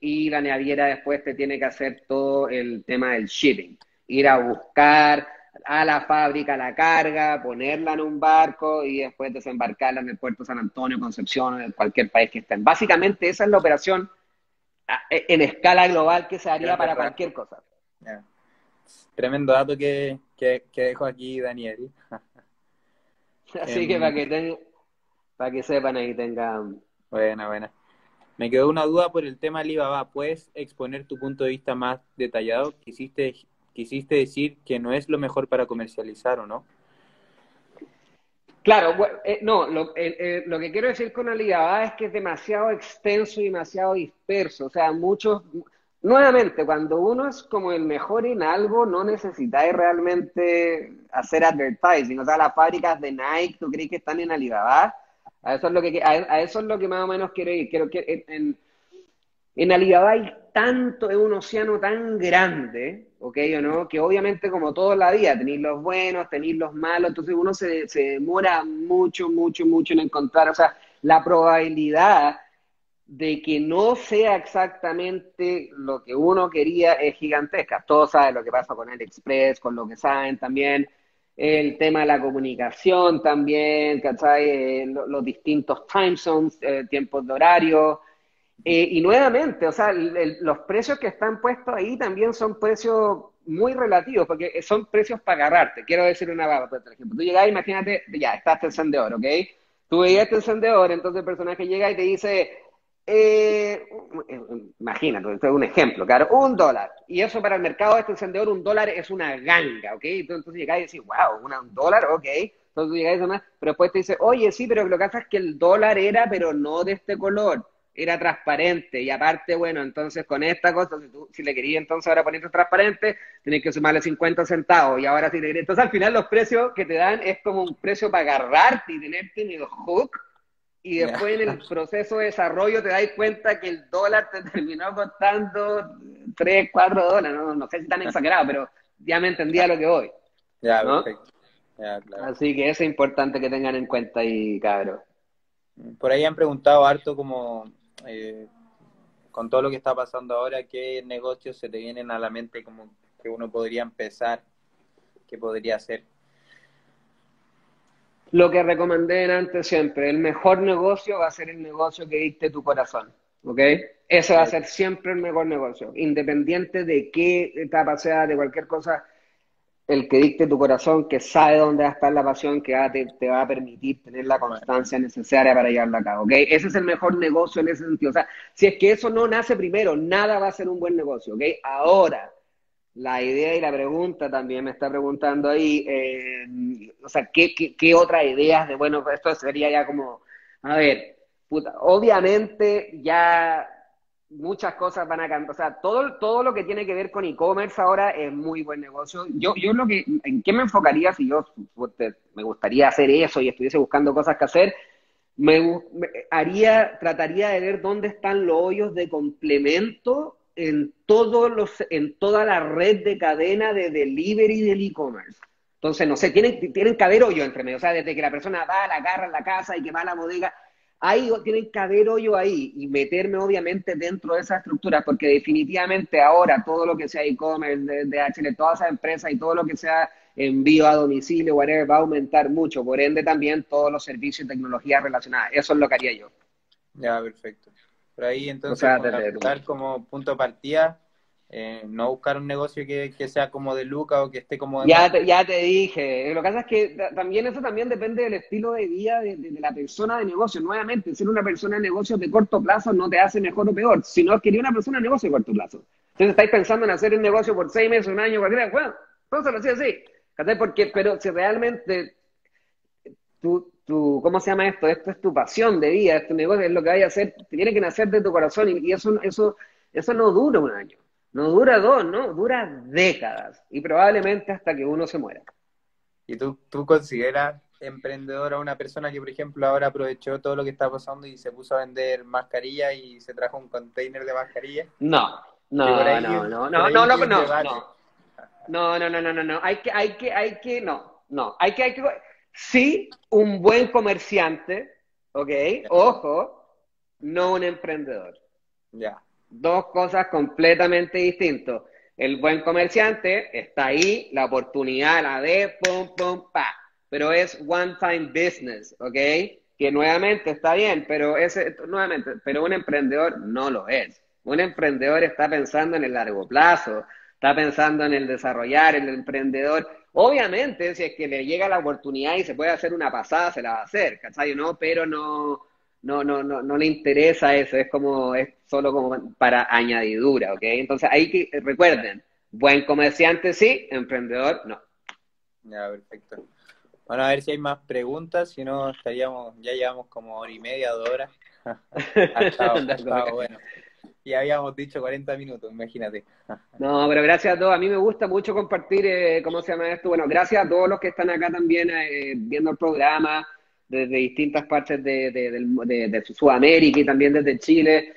Y la naviera después te tiene que hacer todo el tema del shipping. Ir a buscar a la fábrica la carga, ponerla en un barco y después desembarcarla en el puerto San Antonio, Concepción, en cualquier país que estén. Básicamente esa es la operación e, en escala global que se haría para cualquier cosa. Tremendo dato que, que, dejo aquí, Daniel. [LAUGHS] Así que em, para que, para que sepan ahí tengan... Buena, buena. Me quedó una duda por el tema Alibaba. ¿Puedes exponer tu punto de vista más detallado? Quisiste, quisiste decir que no es lo mejor para comercializar, ¿o no? Claro, eh, no, lo, eh, eh, lo, que quiero decir con Alibaba es que es demasiado extenso y demasiado disperso. O sea, muchos, nuevamente, cuando uno es como el mejor en algo, no necesitáis realmente hacer advertising. O sea, las fábricas de Nike, ¿tú crees que están en Alibaba? A eso es lo que, a, eso es lo que más o menos quiero ir. Quiero que en, en hay tanto, es un océano tan grande, ¿ok? ¿O no? Que obviamente como toda la vida, tenéis los buenos, tenéis los malos, entonces uno se, se demora mucho, mucho, mucho en encontrar, o sea, la probabilidad de que no sea exactamente lo que uno quería es gigantesca. Todos saben lo que pasa con el Express, con lo que saben también, el tema de la comunicación también, ¿cachai? Eh, los, distintos time zones, eh, tiempos de horario. Eh, y nuevamente, o sea, los precios que están puestos ahí también son precios muy relativos, porque son precios para agarrarte. Quiero decir una barra, por ejemplo. Tú llegas, imagínate, ya, está este encendedor, ¿ok? Tú veías este encendedor, entonces el personaje llega y te dice, eh, imagínate, esto es un ejemplo, claro, un dólar. Y eso para el mercado de este encendedor, un dólar es una ganga, ¿ok? Entonces, llegas y decís, wow, un dólar, ok. Entonces llegáis y demás, pero después te dice, oye, sí, pero lo que pasa es que el dólar era, pero no de este color, era transparente. Y aparte, bueno, entonces con esta cosa, si, tú, si le querías entonces ahora ponerte transparente, tenés que sumarle 50 centavos. Y ahora si le Entonces al final los precios que te dan es como un precio para agarrarte y tenerte en el hook y después en el proceso de desarrollo te das cuenta que el dólar te [LAUGHS] terminó costando 3, 4 dólares, no, sé si tan [LAUGHS] exagerado, pero ya me entendía lo que voy. Ya, perfecto. Así que eso es importante que tengan en cuenta ahí, cabrón. Por ahí han preguntado harto como, eh, con todo lo que está pasando ahora, ¿qué negocios se te vienen a la mente como que uno podría empezar, qué podría hacer? Lo que recomendé antes siempre, el mejor negocio va a ser el negocio que dicte tu corazón, ¿ok? Ese va a ser siempre el mejor negocio, independiente de qué etapa sea, de cualquier cosa, el que dicte tu corazón, que sabe dónde va a estar la pasión, que te, va a permitir tener la constancia necesaria para llevarlo a cabo, ¿ok? Ese es el mejor negocio en ese sentido. O sea, si es que eso no nace primero, nada va a ser un buen negocio, ¿ok? Ahora, la idea y la pregunta también me está preguntando ahí, eh, o sea, ¿qué, qué, otras ideas de, bueno, esto sería ya como, a ver, puta, obviamente ya muchas cosas van a cambiar, o sea, todo, todo lo que tiene que ver con e-commerce ahora es muy buen negocio. Yo, yo lo que, ¿en qué me enfocaría si yo me gustaría hacer eso y estuviese buscando cosas que hacer? Me, me haría, trataría de ver dónde están los hoyos de complemento en, todos los, en toda la red de cadena de delivery del e-commerce. Entonces, no sé, tienen, tienen que haber hoyo entre medio, o sea, desde que la persona va, la agarra en la casa y que va a la bodega, ahí tienen que haber hoyo ahí y meterme obviamente dentro de esa estructura, porque definitivamente ahora todo lo que sea e-commerce, de todas esas empresas y todo lo que sea envío a domicilio, whatever, va a aumentar mucho, por ende también todos los servicios y tecnologías relacionadas. Eso es lo que haría yo. Ya, perfecto ahí, entonces, como punto de partida, eh, no buscar un negocio que, sea como de Luca o que esté como... ya, te, ya te dije, lo que pasa es que también eso también depende del estilo de vida de, la persona de negocio. Nuevamente, ser una persona de negocio de corto plazo no te hace mejor o peor, sino que una persona de negocio de corto plazo. Entonces estáis pensando en hacer un negocio por seis meses, un año, cualquiera, bueno, vamos a así así. Porque, pero si realmente tu, tu, ¿cómo se llama esto? Esto es tu pasión de vida, es tu negocio, es lo que vaya a hacer, tiene que nacer de tu corazón y, eso, eso, eso no dura un año, no dura dos, no, dura décadas y probablemente hasta que uno se muera. ¿Y tú, tú consideras emprendedora una persona que, por ejemplo, ahora aprovechó todo lo que está pasando y se puso a vender mascarillas y se trajo un container de mascarillas? No, no, no, no, no, no, no, no, no, no, no, no, no, no, no, hay que, hay que, hay que, no, no, hay que, hay que, sí, un buen comerciante, ¿ok? Ojo, no un emprendedor. Ya. Dos cosas completamente distintas. El buen comerciante está ahí, la oportunidad la de pum, pum, pa. Pero es one time business, ¿ok? Que nuevamente está bien, pero ese, nuevamente, pero un emprendedor no lo es. Un emprendedor está pensando en el largo plazo, está pensando en el desarrollar, el emprendedor. Obviamente, si es que le llega la oportunidad y se puede hacer una pasada, se la va a hacer, ¿cachai? No, pero no, no, no, no, no le interesa eso, es como, es solo como para añadidura, ¿ok? Entonces, ahí que recuerden, buen comerciante sí, emprendedor no. Ya, perfecto. Bueno, a ver si hay más preguntas, si no estaríamos, ya llevamos como hora y media, dos horas. [LAUGHS] bueno. [LAUGHS] Y habíamos dicho 40 minutos, imagínate. [LAUGHS] no, pero gracias a todos. A mí me gusta mucho compartir, eh, ¿cómo se llama esto? Bueno, gracias a todos los que están acá también eh, viendo el programa desde distintas partes de, de, Sudamérica y también desde Chile.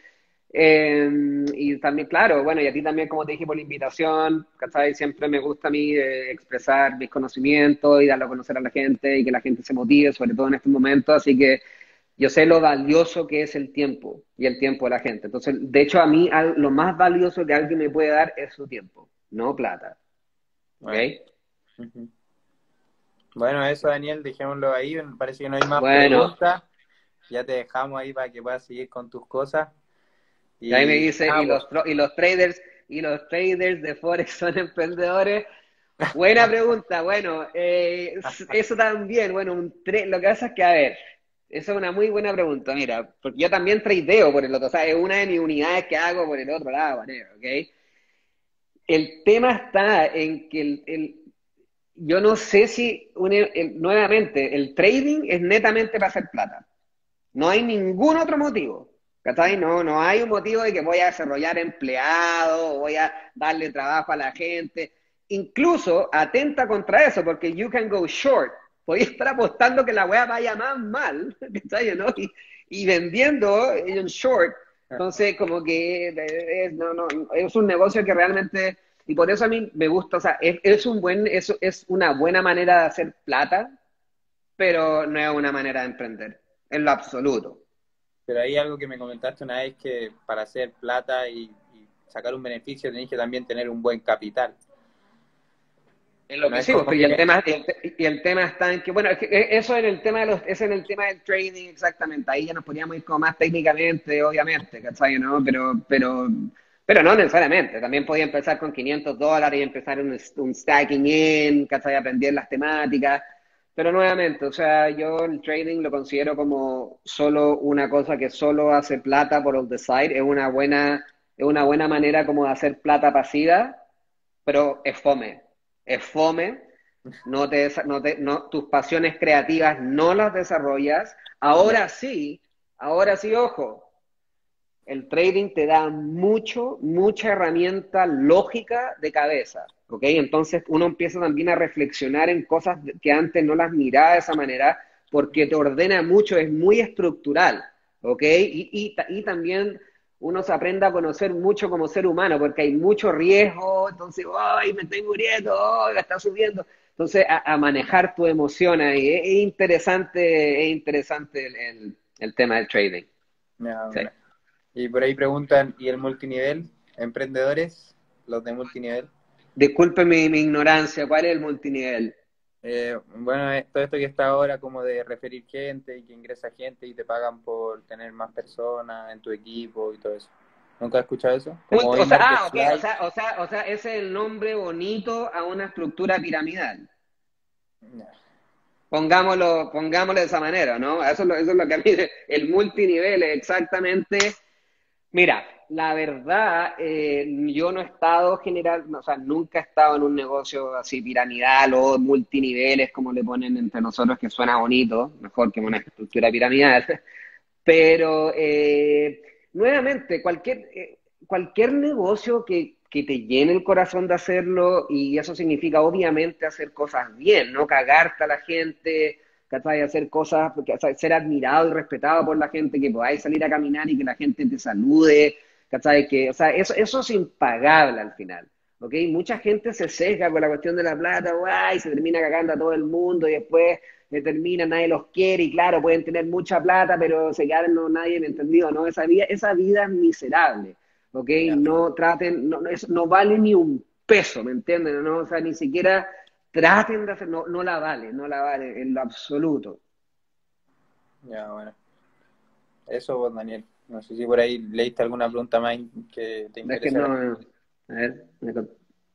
Eh, y también, claro, bueno, y a ti también, como te dije, por la invitación, ¿cachai? Siempre me gusta a mí eh, expresar mis conocimientos y darlo a conocer a la gente y que la gente se motive, sobre todo en estos momentos. Así que yo sé lo valioso que es el tiempo y el tiempo de la gente. Entonces, de hecho, a mí lo más valioso que alguien me puede dar es su tiempo, no plata. ¿Ok? Bueno, eso, Daniel, dejémoslo ahí. Me parece que no hay más preguntas. Ya te dejamos ahí para que puedas seguir con tus cosas. Y, ahí me dice, y, los, y los traders y los traders de Forex [LAUGHS] son emprendedores. Buena pregunta. Bueno, eh, [LAUGHS] eso también. Bueno, un lo que pasa es que, a ver, esa es una muy buena pregunta. Mira, porque yo también tradeo por el otro. O sea, es una de mis unidades que hago por el otro lado, ¿ok? El tema está en que el yo no sé si, nuevamente, el trading es netamente para hacer plata. No hay ningún otro motivo. ¿Cachai? No, no hay un motivo de que voy a desarrollar empleados, voy a darle trabajo a la gente. Incluso atenta contra eso, porque you can go short. Podéis estar apostando que la weá vaya más mal. [LAUGHS] ¿no? Y, vendiendo en short. Entonces, como que es, no, no, es un negocio que realmente y por eso a mí me gusta, o sea, es, un buen, es, es una buena manera de hacer plata, pero no es una manera de emprender, en lo absoluto. Pero hay algo que me comentaste una vez que para hacer plata y, sacar un beneficio tenéis que también tener un buen capital. Es lo que sí, pues, y, el tema, y, el, tema está en que, bueno, eso en el tema de los, es en el tema del trading exactamente, ahí ya nos podríamos ir como más técnicamente, obviamente, ¿cachai? ¿no? Pero, pero pero no necesariamente, también podía empezar con 500 dólares y empezar un, un stacking in, ¿cachai? Aprender las temáticas. Pero nuevamente, o sea, yo el trading lo considero como solo una cosa que solo hace plata por el the side. Es una buena, es una buena manera como de hacer plata pasiva, pero es fome. Es fome. No te, no te, no, tus pasiones creativas no las desarrollas. Ahora sí, ahora sí, ojo, el trading te da mucho, mucha herramienta lógica de cabeza, ¿ok? Entonces uno empieza también a reflexionar en cosas que antes no las miraba de esa manera, porque te ordena mucho, es muy estructural, ¿ok? Y, y, también uno se aprende a conocer mucho como ser humano, porque hay mucho riesgo, entonces, ¡ay, me estoy muriendo! ¡ay, está subiendo! Entonces, a, manejar tu emoción ahí, es, interesante, es interesante el, tema del trading. Y por ahí preguntan, ¿y el multinivel? ¿Emprendedores? ¿Los de multinivel? Disculpe mi, ignorancia, ¿cuál es el multinivel? Eh, bueno, todo esto que está ahora como de referir gente y que ingresa gente y te pagan por tener más personas en tu equipo y todo eso. ¿Nunca has escuchado eso? o, sea, ah, o, sea, o, sea, o sea, ese es el nombre bonito a una estructura piramidal. Pongámoslo, pongámoslo de esa manera, ¿no? Eso es, lo, eso es lo que a mí, el multinivel es exactamente Mira, la verdad, eh, yo no he estado general, o sea, nunca he estado en un negocio así piramidal o multiniveles como le ponen entre nosotros, que suena bonito, mejor que una estructura piramidal. [LAUGHS] Pero eh, nuevamente, cualquier, eh, cualquier negocio que, que te llene el corazón de hacerlo, y eso significa obviamente hacer cosas bien, no cagarte a la gente, ¿cachai? Hacer cosas, ser admirado y respetado por la gente, que podáis salir a caminar y que la gente te salude, ¿cachai? Que, o sea, eso, eso es impagable al final, ¿ok? Mucha gente se seca con la cuestión de la plata, guay, se termina cagando a todo el mundo y después termina, nadie los quiere y claro, pueden tener mucha plata, pero se quedan, no, nadie me entendido, ¿no? Esa vida, esa vida es miserable, ¿ok? No traten, no, no vale ni un peso, ¿me entienden? ¿no? O sea, ni siquiera traten de hacer, no, no la vale, no la vale en lo absoluto. Ya, bueno. Eso vos, Daniel. No sé si por ahí leíste alguna pregunta más que te interesa. Es que no, a ver,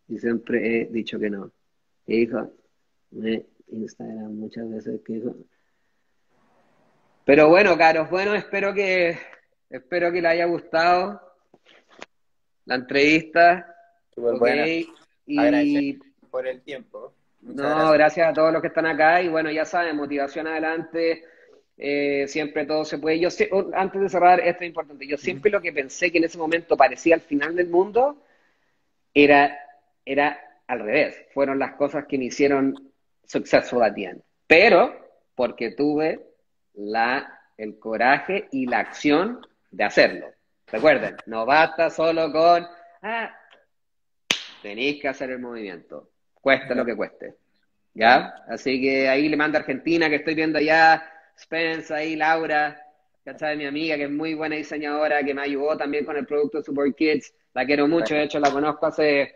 y siempre he dicho que no. Hijo, me Instagram muchas veces que. Pero bueno, caros, bueno, espero que espero que le haya gustado la entrevista. Súper buena. Y por el tiempo no, gracias. a todos los que están acá y bueno, ya saben, motivación adelante, eh, siempre todo se puede. Yo antes de cerrar, esto es importante, yo siempre lo que pensé que en ese momento parecía el final del mundo era, era al revés, fueron las cosas que me hicieron successful at the Pero porque tuve la, el coraje y la acción de hacerlo. Recuerden, no basta solo con, ah, tenéis que hacer el movimiento cueste lo que cueste. ¿Ya? Así que ahí le mando a Argentina, que estoy viendo allá, Spence, ahí Laura, ¿cachai? Mi amiga, que es muy buena diseñadora, que me ayudó también con el producto Support Kids. La quiero mucho, de hecho la conozco hace,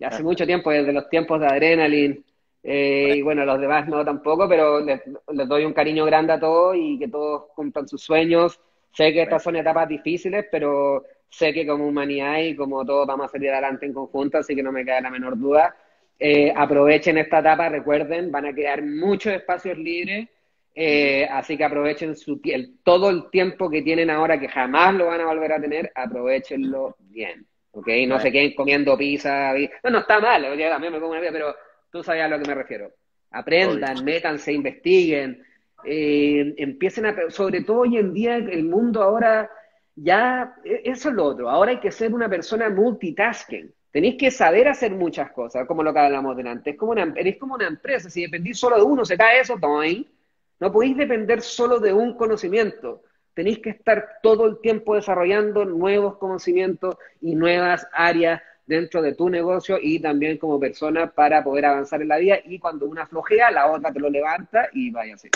hace mucho tiempo, desde los tiempos de Adrenaline. Eh, y bueno, los demás no tampoco, pero les, doy un cariño grande a todos y que todos cumplan sus sueños. Sé que estas son etapas difíciles, pero sé que como humanidad y como todos vamos a salir adelante en conjunto, así que no me queda la menor duda. Eh, aprovechen esta etapa, recuerden, van a quedar muchos espacios libres, eh, así que aprovechen su, todo el tiempo que tienen ahora, que jamás lo van a volver a tener, aprovechenlo bien, ¿ok? No se queden comiendo pizza, no, no está mal, yo también me pongo una pero tú sabes a lo que me refiero. Aprendan, métanse, investiguen, eh, empiecen a, sobre todo hoy en día, el mundo ahora, ya, e, eso es lo otro, ahora hay que ser una persona multitasking. Tenéis que saber hacer muchas cosas, como lo que hablamos delante. Es como una, eres como una empresa. Si dependís solo de uno, se cae eso, No podéis depender solo de un conocimiento. Tenéis que estar todo el tiempo desarrollando nuevos conocimientos y nuevas áreas dentro de tu negocio y también como persona para poder avanzar en la vida. Y cuando una flojea, la otra te lo levanta y vaya así.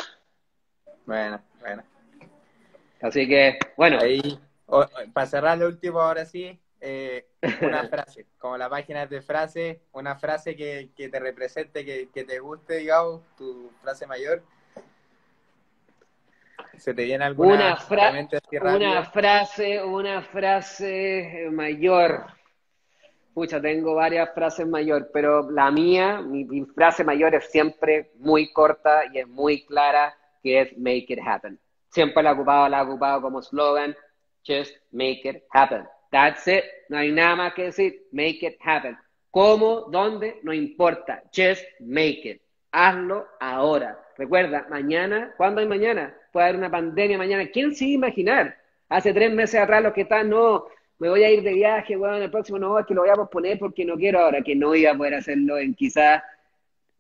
Bueno, bueno. Así que, bueno. Ahí, para cerrar lo último, ahora sí, eh, [LAUGHS] una frase, como la página de frase, una frase que, te represente, que, te guste, digamos, tu frase mayor. ¿Se te viene alguna una, una frase, una frase mayor? Pucha, tengo varias frases mayor, pero la mía, mi, mi, frase mayor es siempre muy corta y es muy clara, que es make it happen. Siempre la he ocupado, la he ocupado como slogan, just make it happen. That's it. No hay nada más que decir. Make it happen. ¿Cómo? ¿Dónde? No importa. Just make it. Hazlo ahora. Recuerda, mañana, ¿cuándo hay mañana? Puede haber una pandemia mañana. ¿Quién se iba a imaginar? Hace tres meses atrás los que están, no, me voy a ir de viaje, bueno, el próximo no, es que lo voy a posponer porque no quiero ahora, que no iba a poder hacerlo en quizás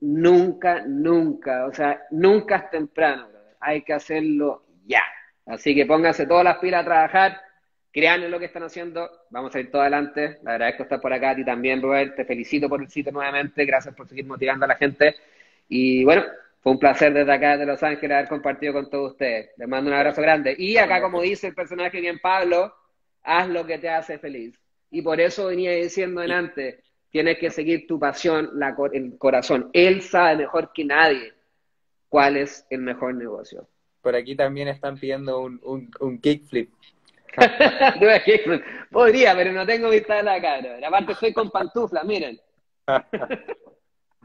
nunca, nunca, o sea, nunca es temprano, hay que hacerlo ya. Así que pónganse todas las pilas a trabajar, crean en lo que están haciendo, vamos a ir todo adelante. La agradezco estar por acá, a ti también, Robert, te felicito por el sitio nuevamente, gracias por seguir motivando a la gente. Y bueno, fue un placer desde acá, de Los Ángeles, haber compartido con todos ustedes. Les mando un abrazo grande. Y acá, como dice el personaje bien Pablo, haz lo que te hace feliz. Y por eso venía diciendo antes, tienes que seguir tu pasión, la, el corazón. Él sabe mejor que nadie cuál es el mejor negocio. Por aquí también están pidiendo un, un, un kickflip. [LAUGHS] Podría, pero no tengo vista de la cara. Aparte soy con pantuflas, miren.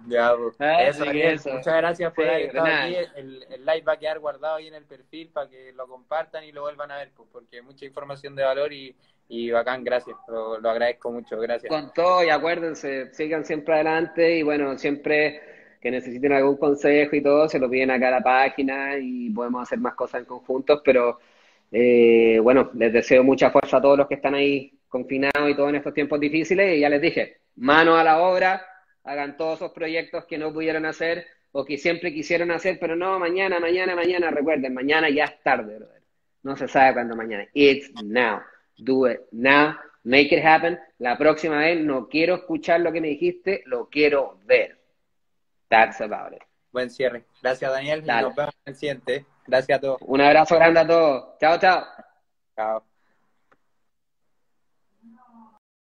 Ya, [LAUGHS] ah, eso, Muchas gracias por haber estado aquí. El, el, live va a quedar guardado ahí en el perfil para que lo compartan y lo vuelvan a ver, pues, porque mucha información de valor y, y bacán, gracias. Lo, lo, agradezco mucho, gracias. Con todo, y acuérdense, sigan siempre adelante y bueno, siempre que necesiten algún consejo y todo, se lo piden acá a la página y podemos hacer más cosas en conjuntos, pero eh, bueno, les deseo mucha fuerza a todos los que están ahí confinados y todo en estos tiempos difíciles y ya les dije, mano a la obra hagan todos esos proyectos que no pudieron hacer o que siempre quisieron hacer, pero no, mañana, mañana, mañana, recuerden, mañana ya es tarde, brother. No se sabe cuándo mañana. It's now. Do it now. Make it happen. La próxima vez no quiero escuchar lo que me dijiste, lo quiero ver. That's about it. Buen cierre. Gracias, Daniel. nos vemos en el siguiente. Gracias a todos. Un abrazo grande a todos. Chao, chao. Chao.